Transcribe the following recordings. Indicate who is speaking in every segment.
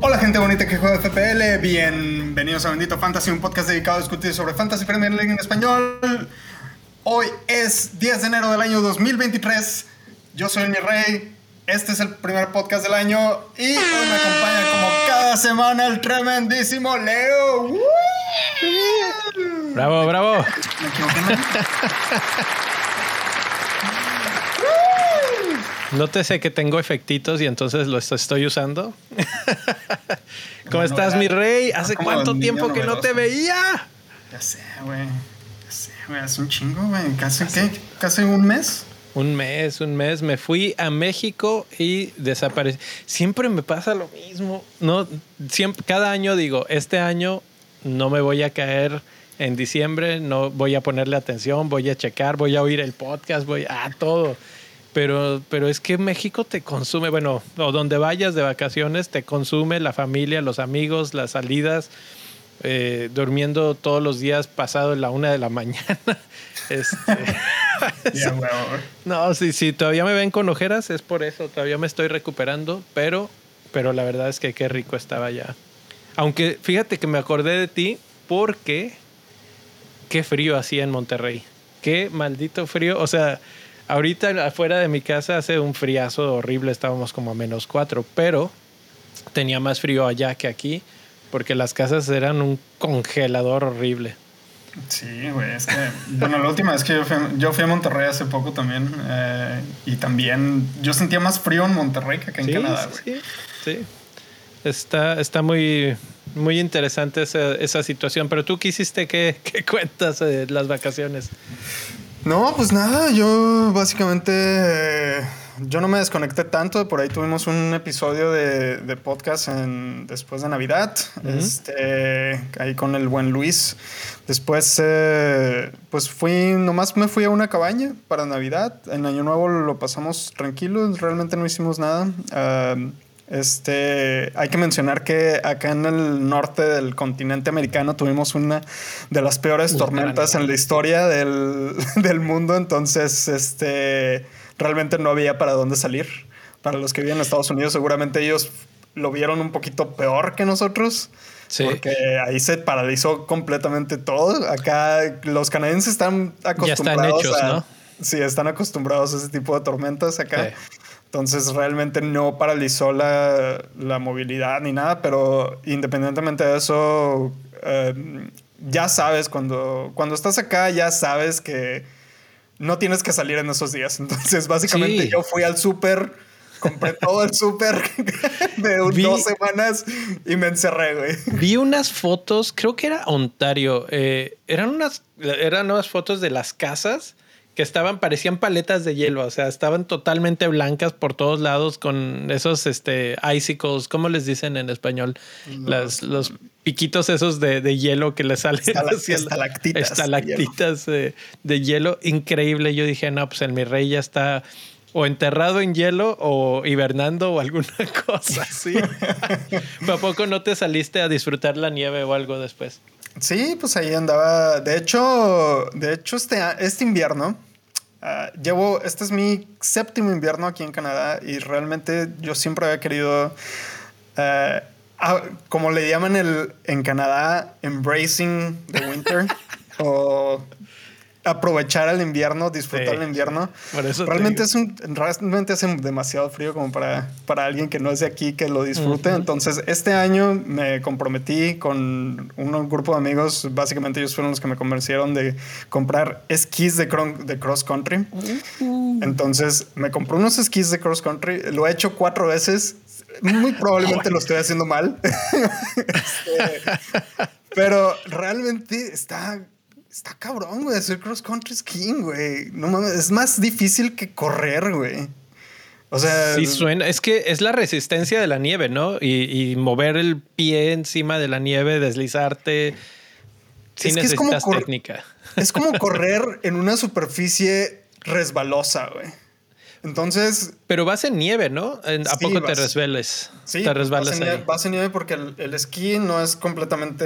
Speaker 1: Hola gente bonita que juega FPL, bienvenidos a Bendito Fantasy, un podcast dedicado a discutir sobre Fantasy Premier League en español. Hoy es 10 de enero del año 2023, yo soy mi rey, este es el primer podcast del año y hoy me acompaña como cada semana el tremendísimo Leo.
Speaker 2: Bravo, bravo.
Speaker 1: Me equivoqué.
Speaker 2: Nótese que tengo efectitos y entonces los estoy usando. ¿Cómo estás, mi rey? ¿Hace cuánto tiempo que no te veía?
Speaker 1: Ya sé, güey. Ya sé, güey, hace un chingo, güey. Casi, ¿qué? ¿Casi un mes?
Speaker 2: Un mes, un mes. Me fui a México y desaparecí. Siempre me pasa lo mismo. No, siempre, cada año digo, este año no me voy a caer en diciembre, no voy a ponerle atención, voy a checar, voy a oír el podcast, voy a todo. Pero, pero es que México te consume, bueno, o donde vayas de vacaciones, te consume la familia, los amigos, las salidas, eh, durmiendo todos los días pasado la una de la mañana. Este, no, sí, sí, todavía me ven con ojeras, es por eso, todavía me estoy recuperando, pero, pero la verdad es que qué rico estaba ya. Aunque fíjate que me acordé de ti porque qué frío hacía en Monterrey. Qué maldito frío. O sea, ahorita afuera de mi casa hace un friazo horrible, estábamos como a menos cuatro, pero tenía más frío allá que aquí porque las casas eran un congelador horrible.
Speaker 1: Sí, güey, es que, bueno, la última vez que yo fui, yo fui a Monterrey hace poco también, eh, y también yo sentía más frío en Monterrey que acá en
Speaker 2: Sí,
Speaker 1: Canadá, güey.
Speaker 2: sí, sí. Está, está muy, muy interesante esa, esa situación. Pero tú, ¿qué hiciste? ¿Qué, qué cuentas de las vacaciones?
Speaker 1: No, pues nada, yo básicamente, eh, yo no me desconecté tanto, por ahí tuvimos un episodio de, de podcast en, después de Navidad, este, ahí con el buen Luis. Después, eh, pues fui, nomás me fui a una cabaña para Navidad. En Año Nuevo lo pasamos tranquilo, realmente no hicimos nada. Ah, este, hay que mencionar que acá en el norte del continente americano tuvimos una de las peores
Speaker 2: Uy,
Speaker 1: tormentas en la historia del, del mundo, entonces este, realmente no había para dónde salir. Para los que viven en Estados Unidos, seguramente ellos lo vieron un poquito peor que nosotros.
Speaker 2: Sí.
Speaker 1: Porque ahí se paralizó completamente todo. Acá los canadienses están acostumbrados
Speaker 2: hechos,
Speaker 1: a,
Speaker 2: ¿no?
Speaker 1: Sí, están acostumbrados a ese tipo de tormentas acá.
Speaker 2: Sí.
Speaker 1: Entonces realmente no paralizó la, la movilidad ni nada, pero independientemente de eso, eh, ya sabes, cuando, cuando estás acá, ya sabes que no tienes que salir en esos días. Entonces básicamente
Speaker 2: Sí.
Speaker 1: yo fui al súper, compré todo el súper de un-
Speaker 2: Vi-
Speaker 1: dos semanas y me encerré, güey.
Speaker 2: Vi unas fotos, creo que era Ontario. eh, eran unas, eran unas fotos de las casas que estaban, parecían paletas de hielo, o sea, estaban totalmente blancas por todos lados con esos este, icicles, ¿cómo les dicen en español? Las, los piquitos esos de, de hielo que le salen
Speaker 1: Estala-
Speaker 2: hacia la-
Speaker 1: estalactitas de
Speaker 2: estalactitas de, hielo. Increíble. Yo dije, no, pues el mi rey ya está o enterrado en hielo o hibernando o alguna cosa así. ¿A poco no te saliste a disfrutar la nieve o algo después?
Speaker 1: Sí, pues ahí andaba. De hecho, de hecho este, este invierno, ah, llevo, este es mi séptimo invierno aquí en Canadá y realmente yo siempre había querido, ah, ah, como le llaman el, en Canadá, embracing the winter o aprovechar el invierno, disfrutar
Speaker 2: Sí,
Speaker 1: el invierno.
Speaker 2: por eso te
Speaker 1: realmente es un, realmente hace demasiado frío como para, para alguien que no es de aquí que lo disfrute. Entonces, este año me comprometí con un grupo de amigos. Básicamente, ellos fueron los que me convencieron de comprar esquís de, de cross country. Entonces, me compré unos esquís de cross country. Lo he hecho cuatro veces. Muy probablemente lo estoy haciendo mal. Este, pero realmente está. Está cabrón, güey, hacer cross country skiing, güey. No mames, es más difícil que correr, güey. O sea,
Speaker 2: Sí suena, es que es la resistencia de la nieve, ¿no? Y, y mover el pie encima de la nieve, deslizarte. Sí
Speaker 1: Es que es como
Speaker 2: técnica.
Speaker 1: es como correr en una superficie resbalosa, güey. Entonces.
Speaker 2: Pero vas en nieve, ¿no? ¿A poco te resbales?
Speaker 1: Sí,
Speaker 2: te
Speaker 1: resbalas vas, en nieve, vas en nieve porque el, esquí no es completamente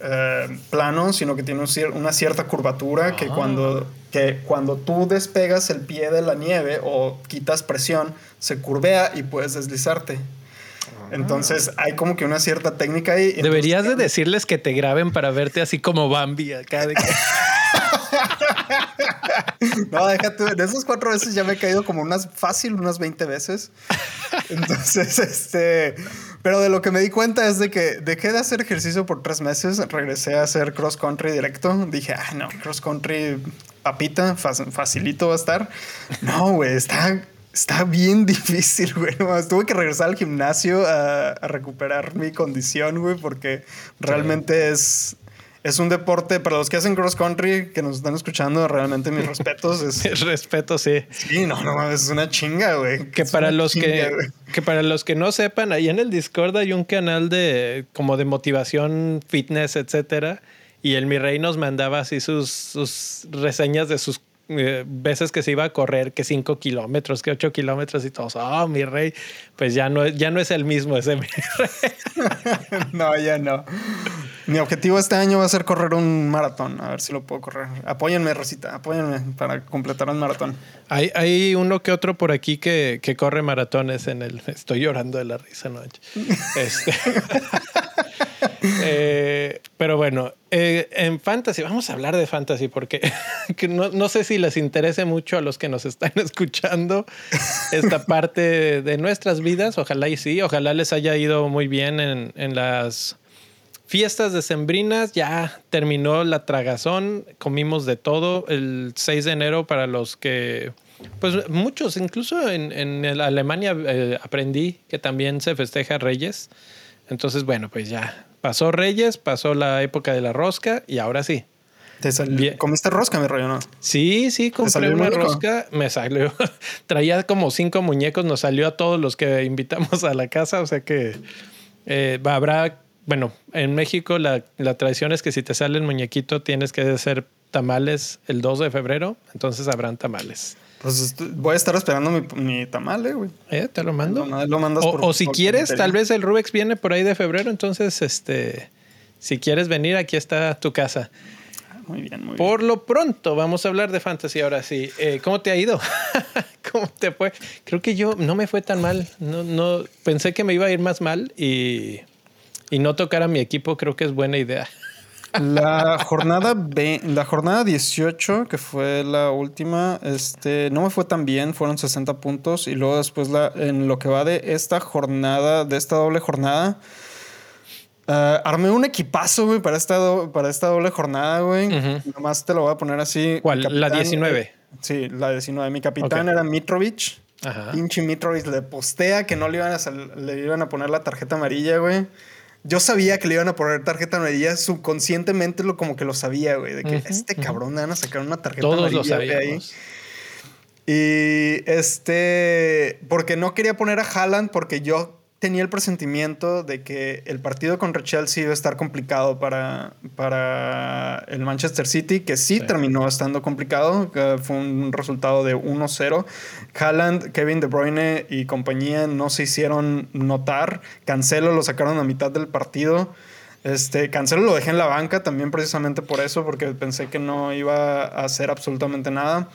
Speaker 1: eh, plano, sino que tiene una cierta curvatura que, ah. cuando, que cuando tú despegas el pie de la nieve o quitas presión, se curvea y puedes deslizarte. Ah. Entonces hay como que una cierta técnica ahí.
Speaker 2: Deberías de decirles que te graben para verte así como Bambi acá. De
Speaker 1: no, déjate, de esas cuatro veces ya me he caído como unas fácil, unas 20 veces. Entonces, este, pero de lo que me di cuenta es de que dejé de hacer ejercicio por tres meses, regresé a hacer cross country directo. Dije, ah, no, cross country papita, facilito va a estar. No, güey, está Está bien difícil, güey. Tuve que regresar al gimnasio a, recuperar mi condición, güey, porque realmente es, es un deporte para los que hacen cross country, que nos están escuchando, realmente mis respetos. Es,
Speaker 2: respeto, sí.
Speaker 1: Sí, no, no, es una chinga, güey.
Speaker 2: Que para los que, que para los que no sepan, ahí en el Discord hay un canal de como de motivación, fitness, etcétera. Y el mi rey nos mandaba así sus, sus reseñas de sus eh, veces que se iba a correr que 5 kilómetros, que 8 kilómetros y todos, oh, mi rey, pues ya no, ya no es el mismo ese mi rey.
Speaker 1: no, ya no. Mi objetivo este año va a ser correr un maratón, a ver si lo puedo correr. Apóyenme, Rosita, apóyenme para completar un maratón.
Speaker 2: Hay, hay uno que otro por aquí que, que corre maratones en el... Estoy llorando de la risa, ¿no? este... Eh, pero bueno, eh, en fantasy, vamos a hablar de fantasy porque no, sé si les interese mucho a los que nos están escuchando esta parte de nuestras vidas. Ojalá y sí, ojalá les haya ido muy bien en, en las fiestas decembrinas. Ya terminó la tragazón, comimos de todo el 6 de enero para los que pues muchos, incluso en, en Alemania eh, aprendí que también se festeja Reyes. Entonces, bueno, pues ya Pasó Reyes, pasó la época de la rosca y ahora sí.
Speaker 1: ¿Comiste rosca, mi rollo, no?
Speaker 2: Sí, sí, compré una rosca, me salió. Traía como cinco muñecos, nos salió a todos los que invitamos a la casa, o sea que eh, habrá, bueno, en México la, la tradición es que si te sale el muñequito tienes que hacer tamales el 2 de febrero, entonces habrán tamales.
Speaker 1: Pues voy a estar esperando mi, mi tamal, eh, güey.
Speaker 2: Eh, te lo mando. o, si quieres, tal vez el Rubex viene por ahí de febrero, entonces, este, si quieres venir, aquí está tu casa.
Speaker 1: Ah, muy bien, muy
Speaker 2: Por lo pronto, vamos a hablar de fantasy ahora sí. Eh, ¿Cómo te ha ido? ¿Cómo te fue? Creo que yo no me fue tan mal. No, no, pensé que me iba a ir más mal y, y no tocar a mi equipo creo que es buena idea.
Speaker 1: La jornada la jornada 18, que fue la última, este, no me fue tan bien, fueron 60 puntos. Y luego después la, en lo que va de esta jornada, de esta doble jornada, uh, armé un equipazo, güey, para esta, para esta doble jornada, güey. Nomás te lo voy a poner así.
Speaker 2: ¿Cuál? la 19.
Speaker 1: Sí, la 19. Mi capitán era Mitrovic. Pinche Mitrovic le postea que no le iban a, le iban a poner la tarjeta amarilla, güey. Yo sabía que le iban a poner tarjeta amarilla, subconscientemente lo como que lo sabía, güey, de que este cabrón le van a sacar una tarjeta amarilla lo ahí. Y este, porque no quería poner a Haaland porque yo tenía el presentimiento de que el partido contra Chelsea iba a estar complicado para, para el Manchester City, que sí, terminó estando complicado, fue un resultado de 1-0. Haaland, Kevin De Bruyne y compañía no se hicieron notar, Cancelo lo sacaron a mitad del partido. Este, Cancelo lo dejé en la banca también precisamente por eso, porque pensé que no iba a hacer absolutamente nada.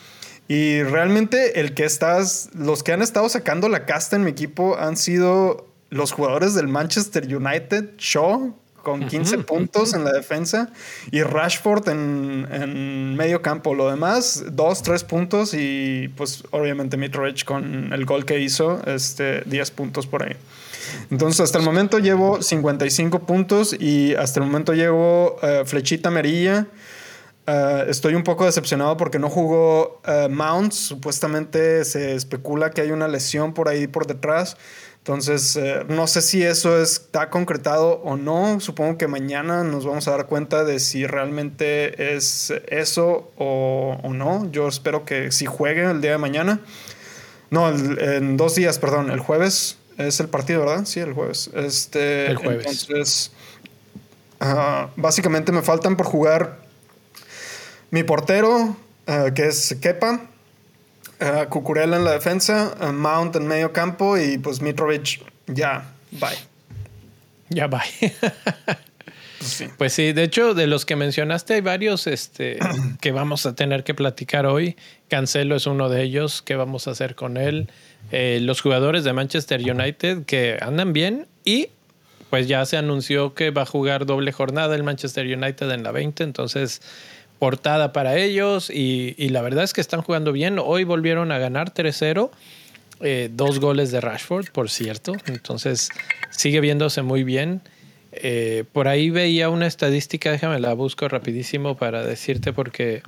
Speaker 1: Y realmente el que estás, los que han estado sacando la casta en mi equipo han sido los jugadores del Manchester United, Shaw con 15 puntos en la defensa y Rashford en, medio campo. Lo demás, 2, 3 puntos y pues obviamente Mitrovic con el gol que hizo, este, 10 puntos por ahí. Entonces hasta el momento llevo 55 puntos y hasta el momento llevo eh, flechita amarilla. Eh, estoy un poco decepcionado porque no jugó uh, Mounts. Supuestamente se especula que hay una lesión por ahí por detrás. Entonces, eh, no sé si eso está concretado o no. Supongo que mañana nos vamos a dar cuenta de si realmente es eso o, no. Yo espero que si juegue el día de mañana. No, en dos días, perdón. El jueves es el partido, ¿verdad? Sí, el jueves. Este,
Speaker 2: el jueves.
Speaker 1: Entonces, básicamente me faltan por jugar mi portero, eh, que es Kepa Uh, Cucurella en la defensa, Mount en medio campo y pues Mitrovic ya, bye.
Speaker 2: Ya bye. Pues sí. pues sí. de hecho, de los que mencionaste, hay varios este, que vamos a tener que platicar hoy. Cancelo es uno de ellos. ¿Qué vamos a hacer con él? Eh, los jugadores de Manchester United que andan bien y pues ya se anunció que va a jugar doble jornada el Manchester United en la 20. Entonces, portada para ellos y, la verdad es que están jugando bien. Hoy volvieron a ganar 3-0. Eh, dos goles de Rashford, por cierto. Entonces sigue viéndose muy bien. Eh, por ahí veía una estadística, déjame la busco rapidísimo para decirte porque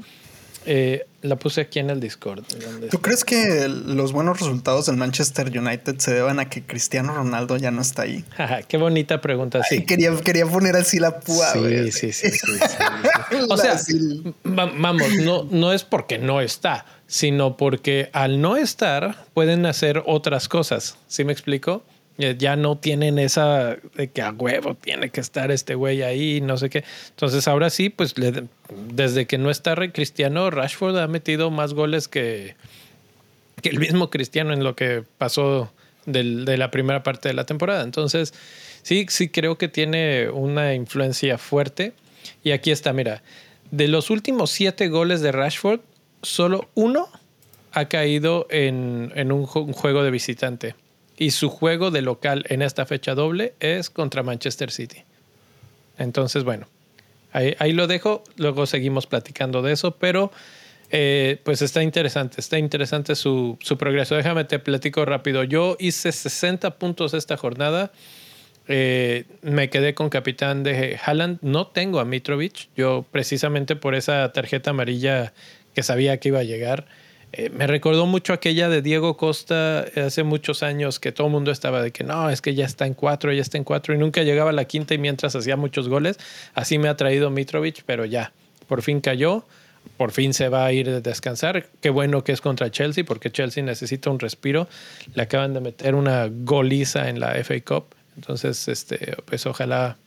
Speaker 2: eh, la puse aquí en el Discord.
Speaker 1: ¿Tú crees que los buenos resultados del Manchester United se deban a que Cristiano Ronaldo ya no está ahí?
Speaker 2: Qué bonita pregunta, sí.
Speaker 1: quería, quería poner así la púa.
Speaker 2: Sí, sí, sí, sí, O sea, vamos, no, no es porque no está, sino porque al no estar pueden hacer otras cosas. ¿Sí me explico? Ya no tienen esa de que a huevo tiene que estar este güey ahí, no sé qué. Entonces ahora sí, pues desde que no está Cristiano, Rashford ha metido más goles que, que el mismo Cristiano en lo que pasó de la primera parte de la temporada. Entonces sí, sí creo que tiene una influencia fuerte. Y aquí está, mira, de los últimos siete goles de Rashford, solo uno ha caído en, en un juego de visitante y su juego de local en esta fecha doble es contra Manchester City. Entonces, bueno, ahí, lo dejo, luego seguimos platicando de eso, pero eh, pues está interesante, está interesante su, progreso. Déjame te platico rápido. Yo hice 60 puntos esta jornada. Eh, me quedé con capitán de Haaland. No tengo a Mitrovic. Yo precisamente por esa tarjeta amarilla que sabía que iba a llegar, eh, me recordó mucho aquella de Diego Costa hace muchos años que todo el mundo estaba de que no, es que ya está en cuatro, ya está en cuatro y nunca llegaba a la quinta y mientras hacía muchos goles. Así me ha traído Mitrovic, pero ya, por fin cayó, por fin se va a ir a descansar. Qué bueno que es contra Chelsea porque Chelsea necesita un respiro. Le acaban de meter una goliza en la FA Cup. Entonces, este, pues ojalá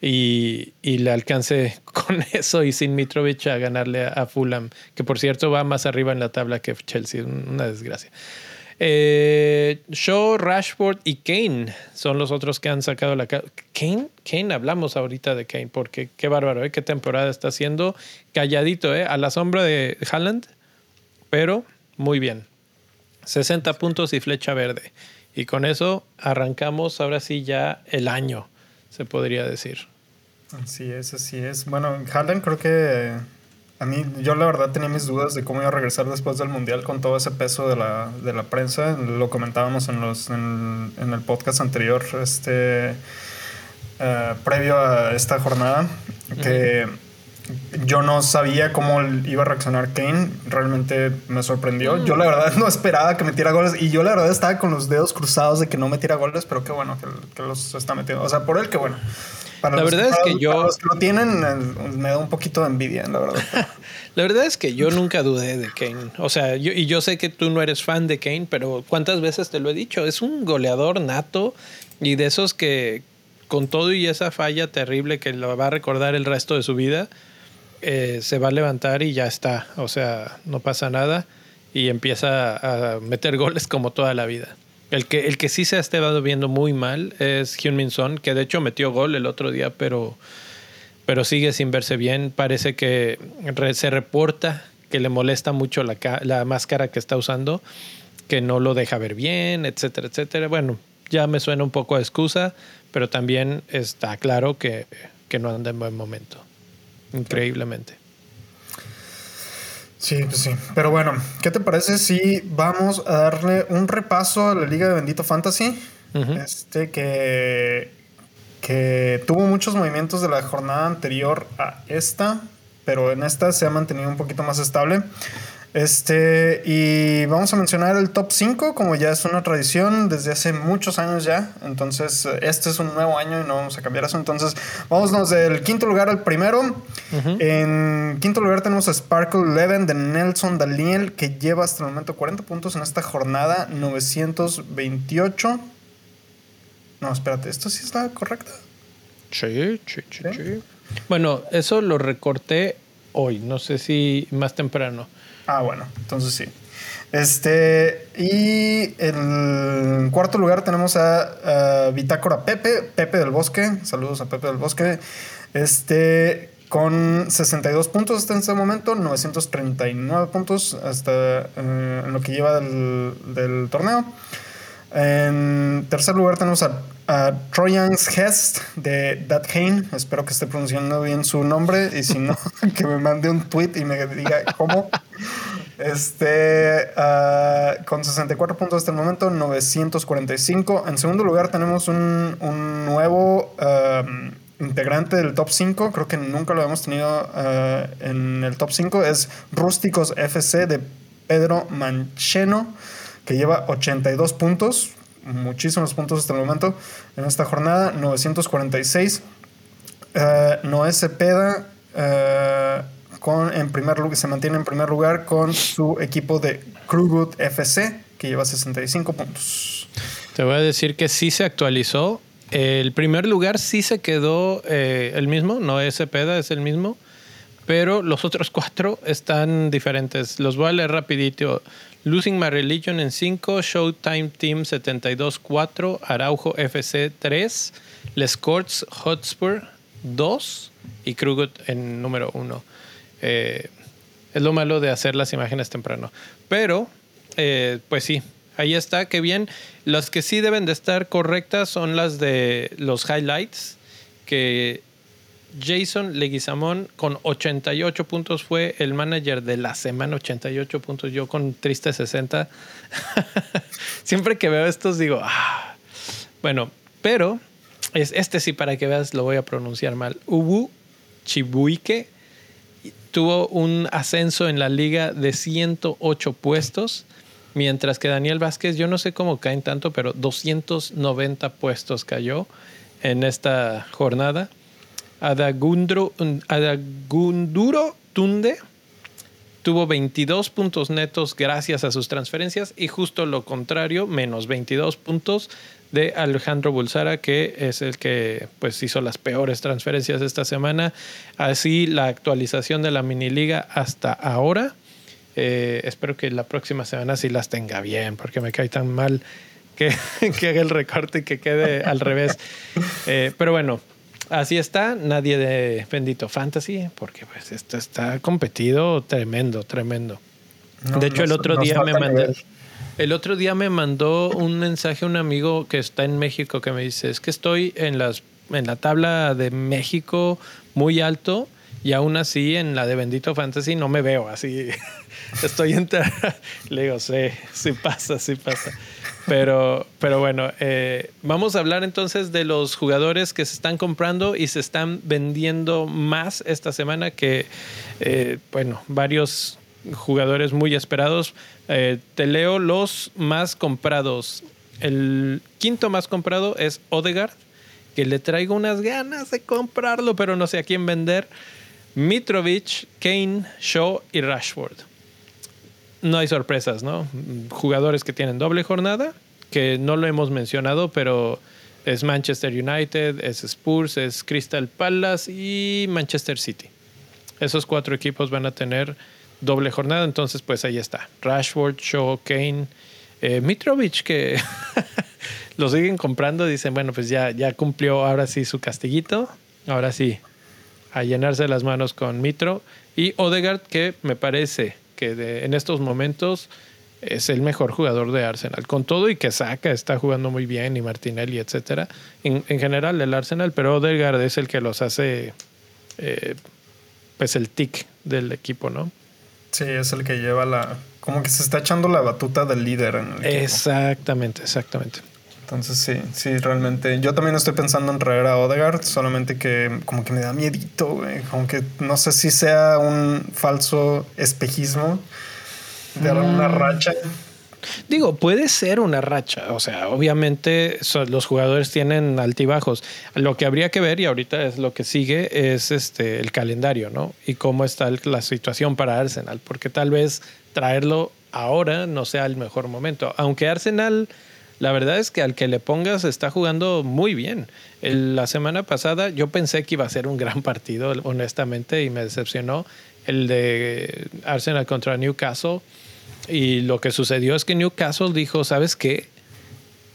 Speaker 2: y, le alcance con eso y sin Mitrovic a ganarle a Fulham, que por cierto va más arriba en la tabla que Chelsea, una desgracia. Eh, Shaw, Rashford y Kane son los otros que han sacado la Kane, Kane, hablamos ahorita de Kane, porque qué bárbaro, ¿eh? qué temporada está haciendo, calladito, ¿eh? a la sombra de Haaland, pero muy bien. 60 puntos y flecha verde. Y con eso arrancamos ahora sí ya el año se podría decir.
Speaker 1: Así es, así es. Bueno, Haaland creo que a mí, yo la verdad tenía mis dudas de cómo iba a regresar después del Mundial con todo ese peso de la, de la prensa. Lo comentábamos en, los, en, el podcast anterior, este, eh, previo a esta jornada, que yo no sabía cómo iba a reaccionar Kane. Realmente me sorprendió. Yo la verdad no esperaba que metiera goles y yo la verdad estaba con los dedos cruzados de que no metiera goles, pero qué bueno que, los está metiendo. O sea, por él, qué bueno.
Speaker 2: la verdad es que yo...
Speaker 1: los que lo tienen, eh, me da un poquito de envidia, la verdad.
Speaker 2: la verdad es que yo nunca dudé de Kane. O sea, yo, y yo sé que tú no eres fan de Kane, pero ¿cuántas veces te lo he dicho? Es un goleador nato y de esos que con todo y esa falla terrible que lo va a recordar el resto de su vida, eh, se va a levantar y ya está. O sea, no pasa nada y empieza a meter goles como toda la vida. El que, el que sí se ha estado viendo muy mal es Hyun-Min Son, que de hecho metió gol el otro día, pero, pero sigue sin verse bien. Parece que se reporta que le molesta mucho la, la máscara que está usando, que no lo deja ver bien, etcétera, etcétera. Bueno, ya me suena un poco a excusa, pero también está claro que, que no anda en buen momento increíblemente.
Speaker 1: Sí, pues sí. Pero bueno, ¿qué te parece si vamos a darle un repaso a la Liga de Bendito Fantasy? Este que, que tuvo muchos movimientos de la jornada anterior a esta, pero en esta se ha mantenido un poquito más estable. Este, y vamos a mencionar el top 5, como ya es una tradición desde hace muchos años ya. Entonces, este es un nuevo año y no vamos a cambiar eso. Entonces, vámonos del quinto lugar al primero. En quinto lugar tenemos a Sparkle Eleven de Nelson Daniel, que lleva hasta el momento 40 puntos en esta jornada, 928. No, espérate, ¿esto sí está correcto?
Speaker 2: sí, sí, sí. Bueno, eso lo recorté hoy. No sé si más temprano.
Speaker 1: Ah, bueno, entonces sí. Este, y en cuarto lugar tenemos a, Bitácora Pepe, Pepe del Bosque. Saludos a Pepe del Bosque. Este, con 62 puntos hasta este momento, 939 puntos hasta eh, en lo que lleva del, torneo. En tercer lugar tenemos a, a Trojan's Hest de Dat Hain. Espero que esté pronunciando bien su nombre y si no, que me mande un tweet y me diga cómo. Este, ah, con 64 puntos hasta el momento, 945. En segundo lugar tenemos un, un nuevo integrante del top 5. Creo que nunca lo hemos tenido ah, en el top 5. Es Rústicos FC de Pedro Mancheno, que lleva 82 puntos. Muchísimos puntos hasta el momento en esta jornada. 946. Uh, Noé Cepeda en primer lugar, se mantiene en primer lugar con su equipo de Krugud FC, que lleva 65 puntos.
Speaker 2: Te voy a decir que sí se actualizó. El primer lugar sí se quedó eh, el mismo, no es Cepeda, es el mismo, pero los otros cuatro están diferentes. Los voy a leer rapidito. Losing My Religion en 5, Showtime Team 72-4, Araujo FC 3, Les Courts Hotspur 2 y Krugud en número 1. Eh, es lo malo de hacer las imágenes temprano. Pero, eh, pues sí, ahí está, qué bien. Las que sí deben de estar correctas son las de los highlights, que Jason Leguizamón con 88 puntos fue el manager de la semana, 88 puntos, yo con triste 60. Siempre que veo estos digo, ah. bueno, pero es, este sí para que veas lo voy a pronunciar mal. Ubu Chibuike tuvo un ascenso en la liga de 108 puestos, mientras que Daniel Vázquez, yo no sé cómo caen tanto, pero 290 puestos cayó en esta jornada. Adagunduro, Adagunduro Tunde tuvo 22 puntos netos gracias a sus transferencias y justo lo contrario, menos 22 puntos de Alejandro Bulsara, que es el que pues hizo las peores transferencias esta semana. Así la actualización de la mini liga hasta ahora. Eh, espero que la próxima semana sí las tenga bien, porque me cae tan mal que, que haga el recorte y que quede al revés. Eh, pero bueno, así está. Nadie de Bendito Fantasy, porque pues esto está competido tremendo, tremendo. de hecho, el otro día me mandé... El otro día me mandó un mensaje un amigo que está en México que me dice, es que estoy en, las, en la tabla de México muy alto y aún así en la de Bendito Fantasy no me veo así. Estoy en... Le digo, sí, sí pasa, sí pasa. Pero, pero bueno, eh, vamos a hablar entonces de los jugadores que se están comprando y se están vendiendo más esta semana que, eh, bueno, varios jugadores muy esperados. Eh, te leo los más comprados. El quinto más comprado es Odegaard, que le traigo unas ganas de comprarlo, pero no sé a quién vender. Mitrovic, Kane, Shaw y Rashford. No hay sorpresas, ¿no? Jugadores que tienen doble jornada, que no lo hemos mencionado, pero es Manchester United, es Spurs, es Crystal Palace y Manchester City. Esos cuatro equipos van a tener doble jornada. Entonces, pues ahí está. Rashford, Shaw, Kane, eh, Mitrovic, que lo siguen comprando. Dicen, bueno, pues ya, ya cumplió ahora sí su castiguito. Ahora sí, a llenarse las manos con Mitro. Y Odegaard, que me parece que en estos momentos es el mejor jugador de Arsenal. Con todo y que saca, está jugando muy bien, y Martinelli, etcétera. En, general, el Arsenal, pero Odegaard es el que los hace, eh, pues el tic del equipo, ¿no?
Speaker 1: Sí, es el que lleva la. Como que se está echando la batuta del líder en el
Speaker 2: equipo. Exactamente, exactamente.
Speaker 1: Entonces sí, sí, realmente. Yo también estoy pensando en traer a Odegaard, solamente que como que me da miedito, güey. Como que no sé si sea un falso espejismo de una mm. racha.
Speaker 2: Digo, puede ser una racha. O sea, obviamente los jugadores tienen altibajos. Lo que habría que ver, y ahorita es lo que sigue, es este el calendario, ¿no? Y cómo está la situación para Arsenal. Porque tal vez traerlo ahora no sea el mejor momento. Aunque Arsenal, la verdad es que al que le pongas está jugando muy bien. la semana pasada yo pensé que iba a ser un gran partido, honestamente, y me decepcionó. el de Arsenal contra Newcastle. Y lo que sucedió es que Newcastle dijo, ¿sabes qué?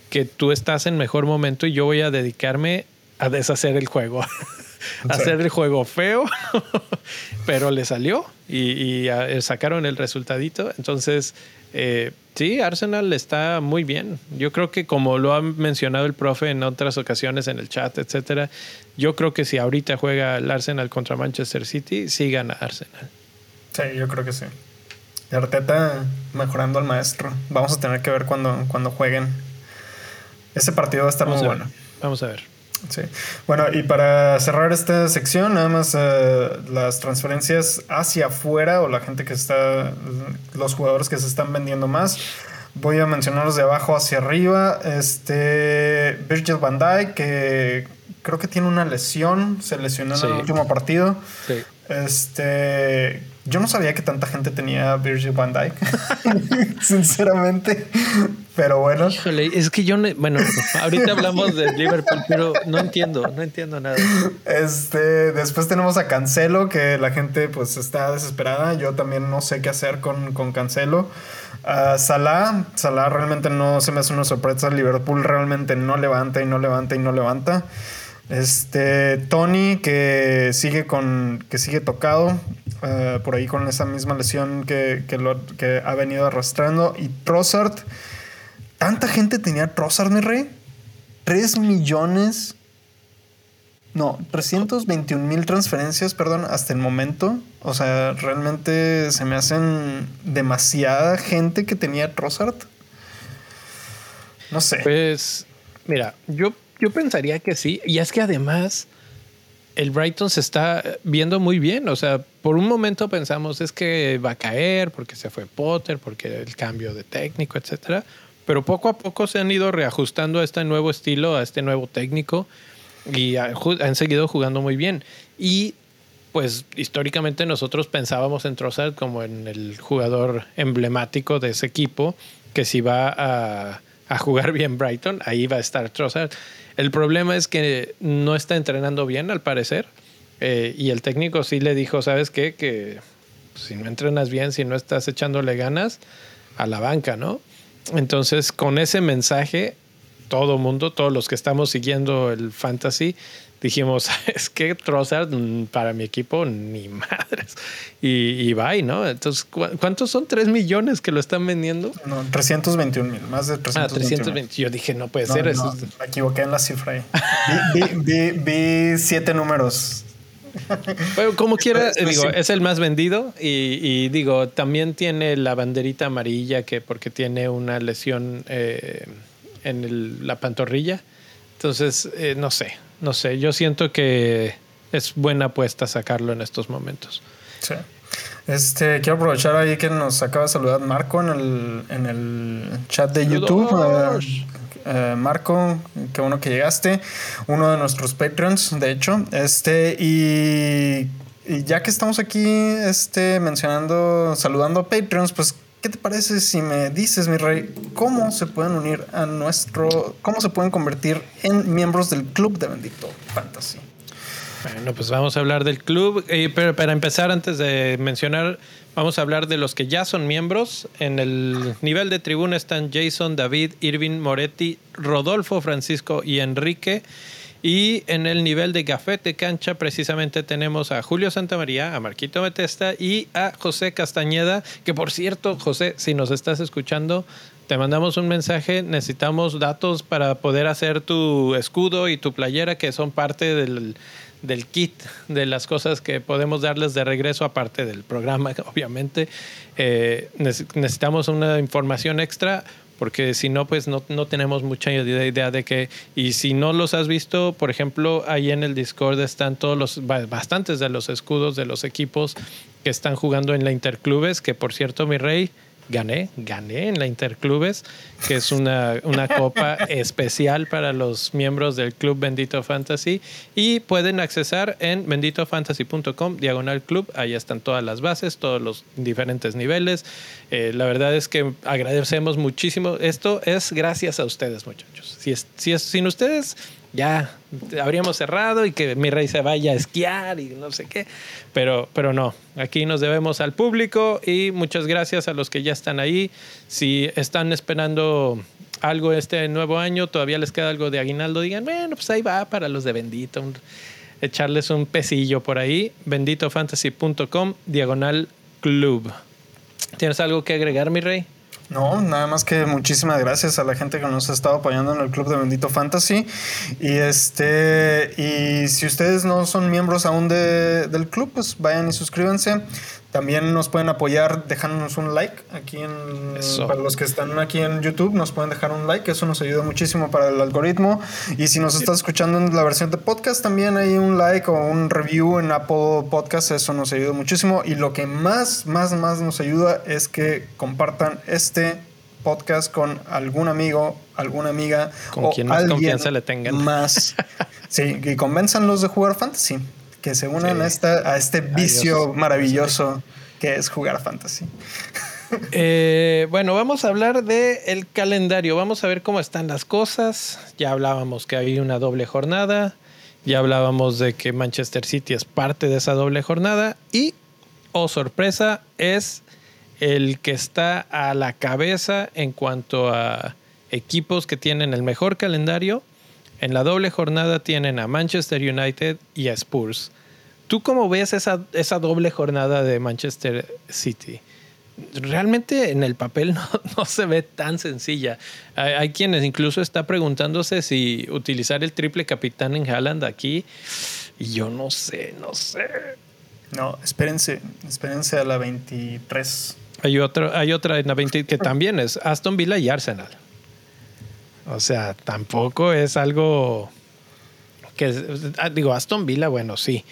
Speaker 2: Que tú estás en mejor momento y yo voy a dedicarme a deshacer el juego. hacer el juego feo, pero le salió y, y, sacaron el resultadito. Entonces, eh, sí, Arsenal está muy bien. Yo creo que como lo ha mencionado el profe en otras ocasiones en el chat, etcétera, yo creo que si ahorita juega el Arsenal contra Manchester City, sí gana Arsenal.
Speaker 1: Sí, yo creo que sí. Arteta mejorando al maestro. Vamos a tener que ver cuando, cuando jueguen. Ese partido va a estar muy bueno.
Speaker 2: Vamos a ver.
Speaker 1: Sí. Bueno, y para cerrar esta sección, nada más eh, las transferencias hacia afuera o la gente que está, los jugadores que se están vendiendo más. Voy a mencionarlos de abajo hacia arriba. Este Virgil van Dijk, que creo que tiene una lesión, se lesionó en el último partido. Sí. Este, yo no sabía que tanta gente tenía Virgil van Dijk, sinceramente. Pero bueno.
Speaker 2: Híjole, es que yo, bueno, ahorita hablamos de Liverpool, pero no entiendo, no entiendo nada.
Speaker 1: Este, después tenemos a Cancelo, que la gente pues está desesperada. Yo también no sé qué hacer con, con Cancelo. Uh, Salah, Salah realmente no se me hace una sorpresa. Liverpool realmente no levanta y no levanta y no levanta. Este, Tony, que sigue con. que sigue tocado. Eh, por ahí con esa misma lesión que, lo, que ha venido arrastrando. Y Trossard. ¿Tanta gente tenía Trossard, mi rey? 3 millones. No, 321 mil transferencias, perdón, hasta el momento. O sea, realmente se me hacen demasiada gente que tenía Trossard. No sé.
Speaker 2: Pues, mira, yo yo pensaría que sí. Y es que además el Brighton se está viendo muy bien. O sea, por un momento pensamos es que va a caer porque se fue Potter, porque el cambio de técnico, etcétera. Pero poco a poco se han ido reajustando a este nuevo estilo, a este nuevo técnico y han seguido jugando muy bien. Y pues históricamente nosotros pensábamos en Trossard como en el jugador emblemático de ese equipo que si va a, a jugar bien Brighton, ahí va a estar Trossard. El problema es que no está entrenando bien, al parecer. Eh, y el técnico sí le dijo, ¿sabes qué? Que si no entrenas bien, si no estás echándole ganas, a la banca, ¿no? Entonces, con ese mensaje, todo mundo, todos los que estamos siguiendo el fantasy, dijimos, es que Trossard mm, para mi equipo ni madres. Y, y bye, ¿no? Entonces, ¿cuántos son? ¿Tres millones que lo están vendiendo?
Speaker 1: No, 321 mil, más de 321 Ah, 320.
Speaker 2: Yo dije, no puede ser. eso.
Speaker 1: me equivoqué en la cifra ahí. vi, vi, siete números.
Speaker 2: Pero como quiera, digo, es el más vendido y, y, digo, también tiene la banderita amarilla que porque tiene una lesión eh, en el, la pantorrilla. Entonces, eh, no sé, no sé, yo siento que es buena apuesta sacarlo en estos momentos.
Speaker 1: Sí. Este, quiero aprovechar ahí que nos acaba de saludar Marco en el, en el chat de YouTube. Eh, eh, Marco, qué bueno que llegaste. Uno de nuestros Patreons, de hecho. Este, y, y, ya que estamos aquí este, mencionando, saludando a Patreons, pues ¿Qué te parece si me dices, mi rey, cómo se pueden unir a nuestro, cómo se pueden convertir en miembros del club de Bendito Fantasy?
Speaker 2: Bueno, pues vamos a hablar del club, eh, pero para empezar, antes de mencionar, vamos a hablar de los que ya son miembros. En el nivel de tribuna están Jason, David, Irving, Moretti, Rodolfo, Francisco y Enrique. Y en el nivel de gafete cancha, precisamente tenemos a Julio Santamaría, a Marquito Metesta y a José Castañeda, que por cierto, José, si nos estás escuchando, te mandamos un mensaje, necesitamos datos para poder hacer tu escudo y tu playera, que son parte del, del kit de las cosas que podemos darles de regreso, aparte del programa, obviamente. Eh, necesitamos una información extra porque si no, pues no, no, tenemos mucha idea de que, y si no los has visto, por ejemplo, ahí en el Discord están todos los, bastantes de los escudos de los equipos que están jugando en la Interclubes, que por cierto, mi rey, gané, gané en la Interclubes, que es una, una copa especial para los miembros del Club Bendito Fantasy. Y pueden accesar en benditofantasy.com, diagonal club. Ahí están todas las bases, todos los diferentes niveles. Eh, la verdad es que agradecemos muchísimo. Esto es gracias a ustedes, muchachos. Si, es, si es, sin ustedes ya habríamos cerrado y que mi rey se vaya a esquiar y no sé qué. Pero, pero no, aquí nos debemos al público y muchas gracias a los que ya están ahí. Si están esperando algo este nuevo año, todavía les queda algo de aguinaldo, digan, bueno, pues ahí va para los de Bendito. echarles un pesillo por ahí, benditofantasy.com, diagonal club. ¿Tienes algo que agregar, mi rey?
Speaker 1: No, nada más que muchísimas gracias a la gente que nos ha estado apoyando en el Club de Bendito Fantasy. Y este y si ustedes no son miembros aún de, del club, pues vayan y suscríbanse. También nos pueden apoyar dejándonos un like aquí en para los que están aquí en YouTube nos pueden dejar un like, eso nos ayuda muchísimo para el algoritmo. Y si nos estás escuchando en la versión de podcast también hay un like o un review en Apple Podcast, eso nos ayuda muchísimo. Y lo que más más más nos ayuda es que compartan este podcast con algún amigo, alguna amiga
Speaker 2: con quien más confianza le tengan.
Speaker 1: Más. Sí, y convénzanlos de jugar fantasy que se unan a, esta, a este vicio maravilloso que es jugar fantasy.
Speaker 2: Eh, bueno, vamos a hablar del el calendario. Vamos a ver cómo están las cosas. Ya hablábamos que hay una doble jornada. Ya hablábamos de que Manchester City es parte de esa doble jornada. Y, oh sorpresa, es el que está a la cabeza en cuanto a equipos que tienen el mejor calendario en la doble jornada tienen a Manchester United y a Spurs. ¿Tú cómo ves esa, esa doble jornada de Manchester City? Realmente en el papel no, se ve tan sencilla. Hay, quienes incluso está preguntándose si utilizar el triple capitán en Haaland aquí. Y yo no sé, no sé.
Speaker 1: No, espérense, espérense a la 23.
Speaker 2: Hay otra, hay otra en la 20 que también es Aston Villa y Arsenal. O sea, tampoco es algo que ah, digo Aston Villa, bueno, sí,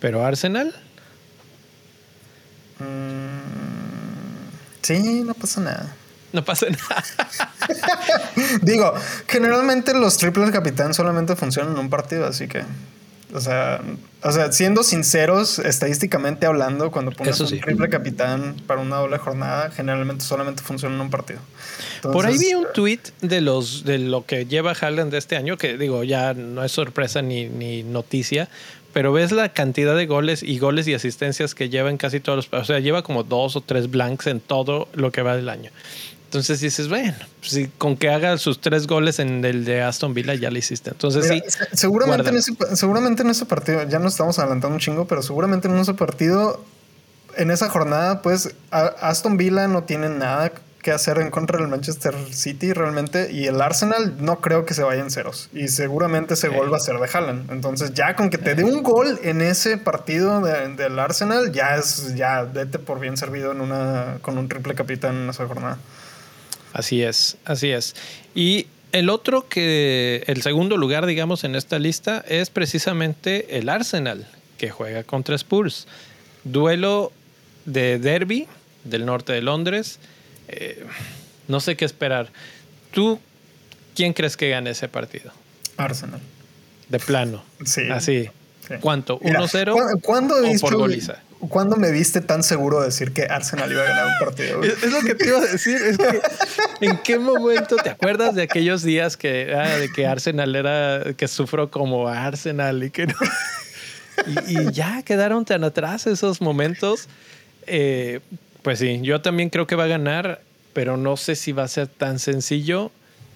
Speaker 2: pero Arsenal.
Speaker 1: Mm, sí, no pasa nada.
Speaker 2: No pasa nada.
Speaker 1: digo, generalmente los triples capitán solamente funcionan en un partido, así que o sea, o sea, siendo sinceros, estadísticamente hablando, cuando pones un triple capitán para una doble jornada, generalmente solamente funciona en un partido.
Speaker 2: Por ahí vi un tweet de los de lo que lleva Haaland de este año, que digo, ya no es sorpresa ni, ni noticia, pero ves la cantidad de goles y goles y asistencias que lleva en casi todos los. O sea, lleva como dos o tres blanks en todo lo que va del año. Entonces dices, bueno, si con que haga sus tres goles en el de Aston Villa ya lo hiciste. Entonces sí.
Speaker 1: Seguramente en, ese, seguramente en ese partido, ya nos estamos adelantando un chingo, pero seguramente en ese partido, en esa jornada, pues Aston Villa no tiene nada que hacer en contra del Manchester City realmente y el Arsenal no creo que se vaya en ceros y seguramente ese gol va a ser de Haaland. Entonces ya con que te dé un gol en ese partido del Arsenal ya es ya vete por bien servido en una con un triple capitán en esa jornada.
Speaker 2: Así es, así es. Y el otro que, el segundo lugar, digamos, en esta lista es precisamente el Arsenal, que juega contra Spurs. Duelo de derby del norte de Londres. Eh, no sé qué esperar. ¿Tú quién crees que gane ese partido?
Speaker 1: Arsenal.
Speaker 2: De plano.
Speaker 1: Sí.
Speaker 2: Así. ¿Cuánto? ¿1-0?
Speaker 1: ¿Cuándo o por goliza? ¿Cuándo me viste tan seguro de decir que Arsenal iba a ganar un partido?
Speaker 2: Es, lo que te iba a decir. ¿En qué momento te acuerdas de aquellos días que, ah, de que Arsenal era, que sufro como Arsenal y que no? Y, ya quedaron tan atrás esos momentos. Eh, pues sí, yo también creo que va a ganar, pero no sé si va a ser tan sencillo.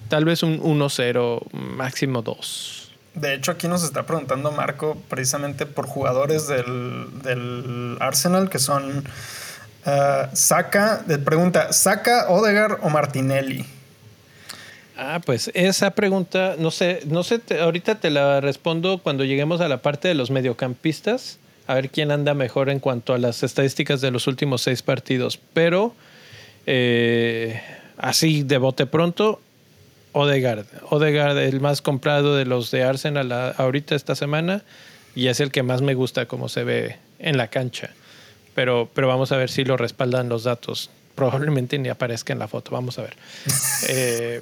Speaker 2: Tal vez un 1-0, máximo 2.
Speaker 1: De hecho, aquí nos está preguntando Marco precisamente por jugadores del, Arsenal que son uh, Saka. Pregunta: ¿Saka, Odegar o Martinelli?
Speaker 2: Ah, pues esa pregunta, no sé, no sé, ahorita te la respondo cuando lleguemos a la parte de los mediocampistas, a ver quién anda mejor en cuanto a las estadísticas de los últimos seis partidos. Pero eh, así de bote pronto, Odegaard. Odegaard, el más comprado de los de Arsenal ahorita esta semana y es el que más me gusta como se ve en la cancha. Pero, pero vamos a ver si lo respaldan los datos. Probablemente ni aparezca en la foto. Vamos a ver. Eh,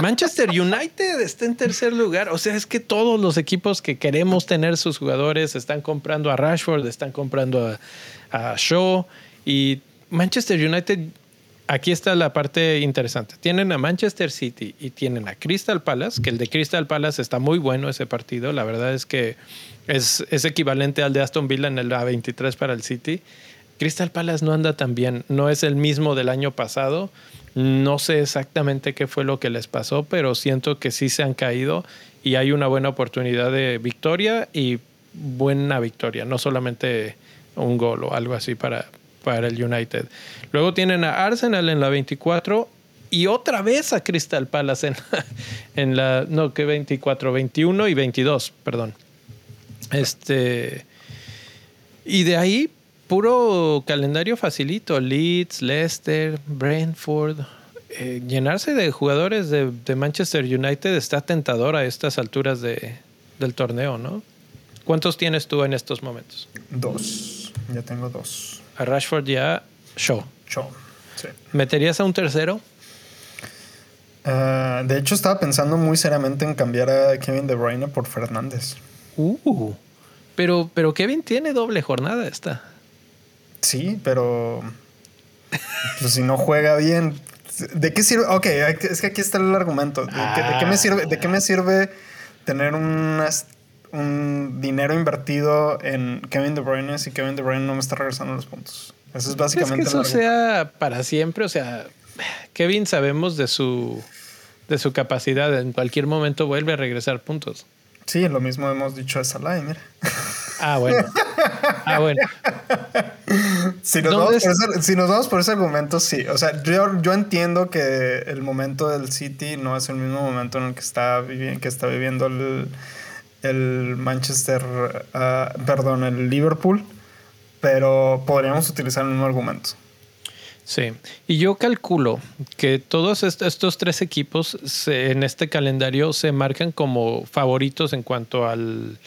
Speaker 2: Manchester United está en tercer lugar. O sea, es que todos los equipos que queremos tener sus jugadores están comprando a Rashford, están comprando a, a Shaw. Y Manchester United aquí está la parte interesante. Tienen a Manchester City y tienen a Crystal Palace, que el de Crystal Palace está muy bueno ese partido. La verdad es que es, es equivalente al de Aston Villa en el A23 para el City. Crystal Palace no anda tan bien, no es el mismo del año pasado. No sé exactamente qué fue lo que les pasó, pero siento que sí se han caído y hay una buena oportunidad de victoria y buena victoria, no solamente un gol o algo así para, para el United. Luego tienen a Arsenal en la 24 y otra vez a Crystal Palace en, en la, no, que 24, 21 y 22, perdón. Este, y de ahí puro calendario facilito, Leeds, Leicester, Brentford. Eh, llenarse de jugadores de, de, Manchester United está tentador a estas alturas de, del torneo, ¿no? ¿Cuántos tienes tú en estos momentos?
Speaker 1: Dos, ya tengo dos.
Speaker 2: A Rashford ya, show.
Speaker 1: Show, sí.
Speaker 2: ¿Meterías a un tercero?
Speaker 1: Uh, de hecho, estaba pensando muy seriamente en cambiar a Kevin De Bruyne por Fernández.
Speaker 2: Uh, pero, pero Kevin tiene doble jornada esta.
Speaker 1: Sí, pero pues si no juega bien, ¿de qué sirve? Ok, es que aquí está el argumento. ¿De, qué, de qué, me sirve, de qué me sirve tener unas, un dinero invertido en Kevin De Bruyne si Kevin De Bruyne no me está regresando los puntos? Eso es básicamente.
Speaker 2: Es que eso sea para siempre, o sea, Kevin sabemos de su de su capacidad, en cualquier momento vuelve a regresar puntos.
Speaker 1: Sí, lo mismo hemos dicho de Salah, mira.
Speaker 2: Ah, bueno. Ah, bueno.
Speaker 1: Si nos, vamos por ese, si nos, vamos por ese, argumento, sí. O sea, yo, yo, entiendo que el momento del City no es el mismo momento en el que está, vivi que está viviendo el, el Manchester, uh, perdón, el Liverpool, pero podríamos utilizar el mismo argumento.
Speaker 2: Sí, y yo calculo que todos estos tres equipos en este calendario se marcan como favoritos en cuanto al,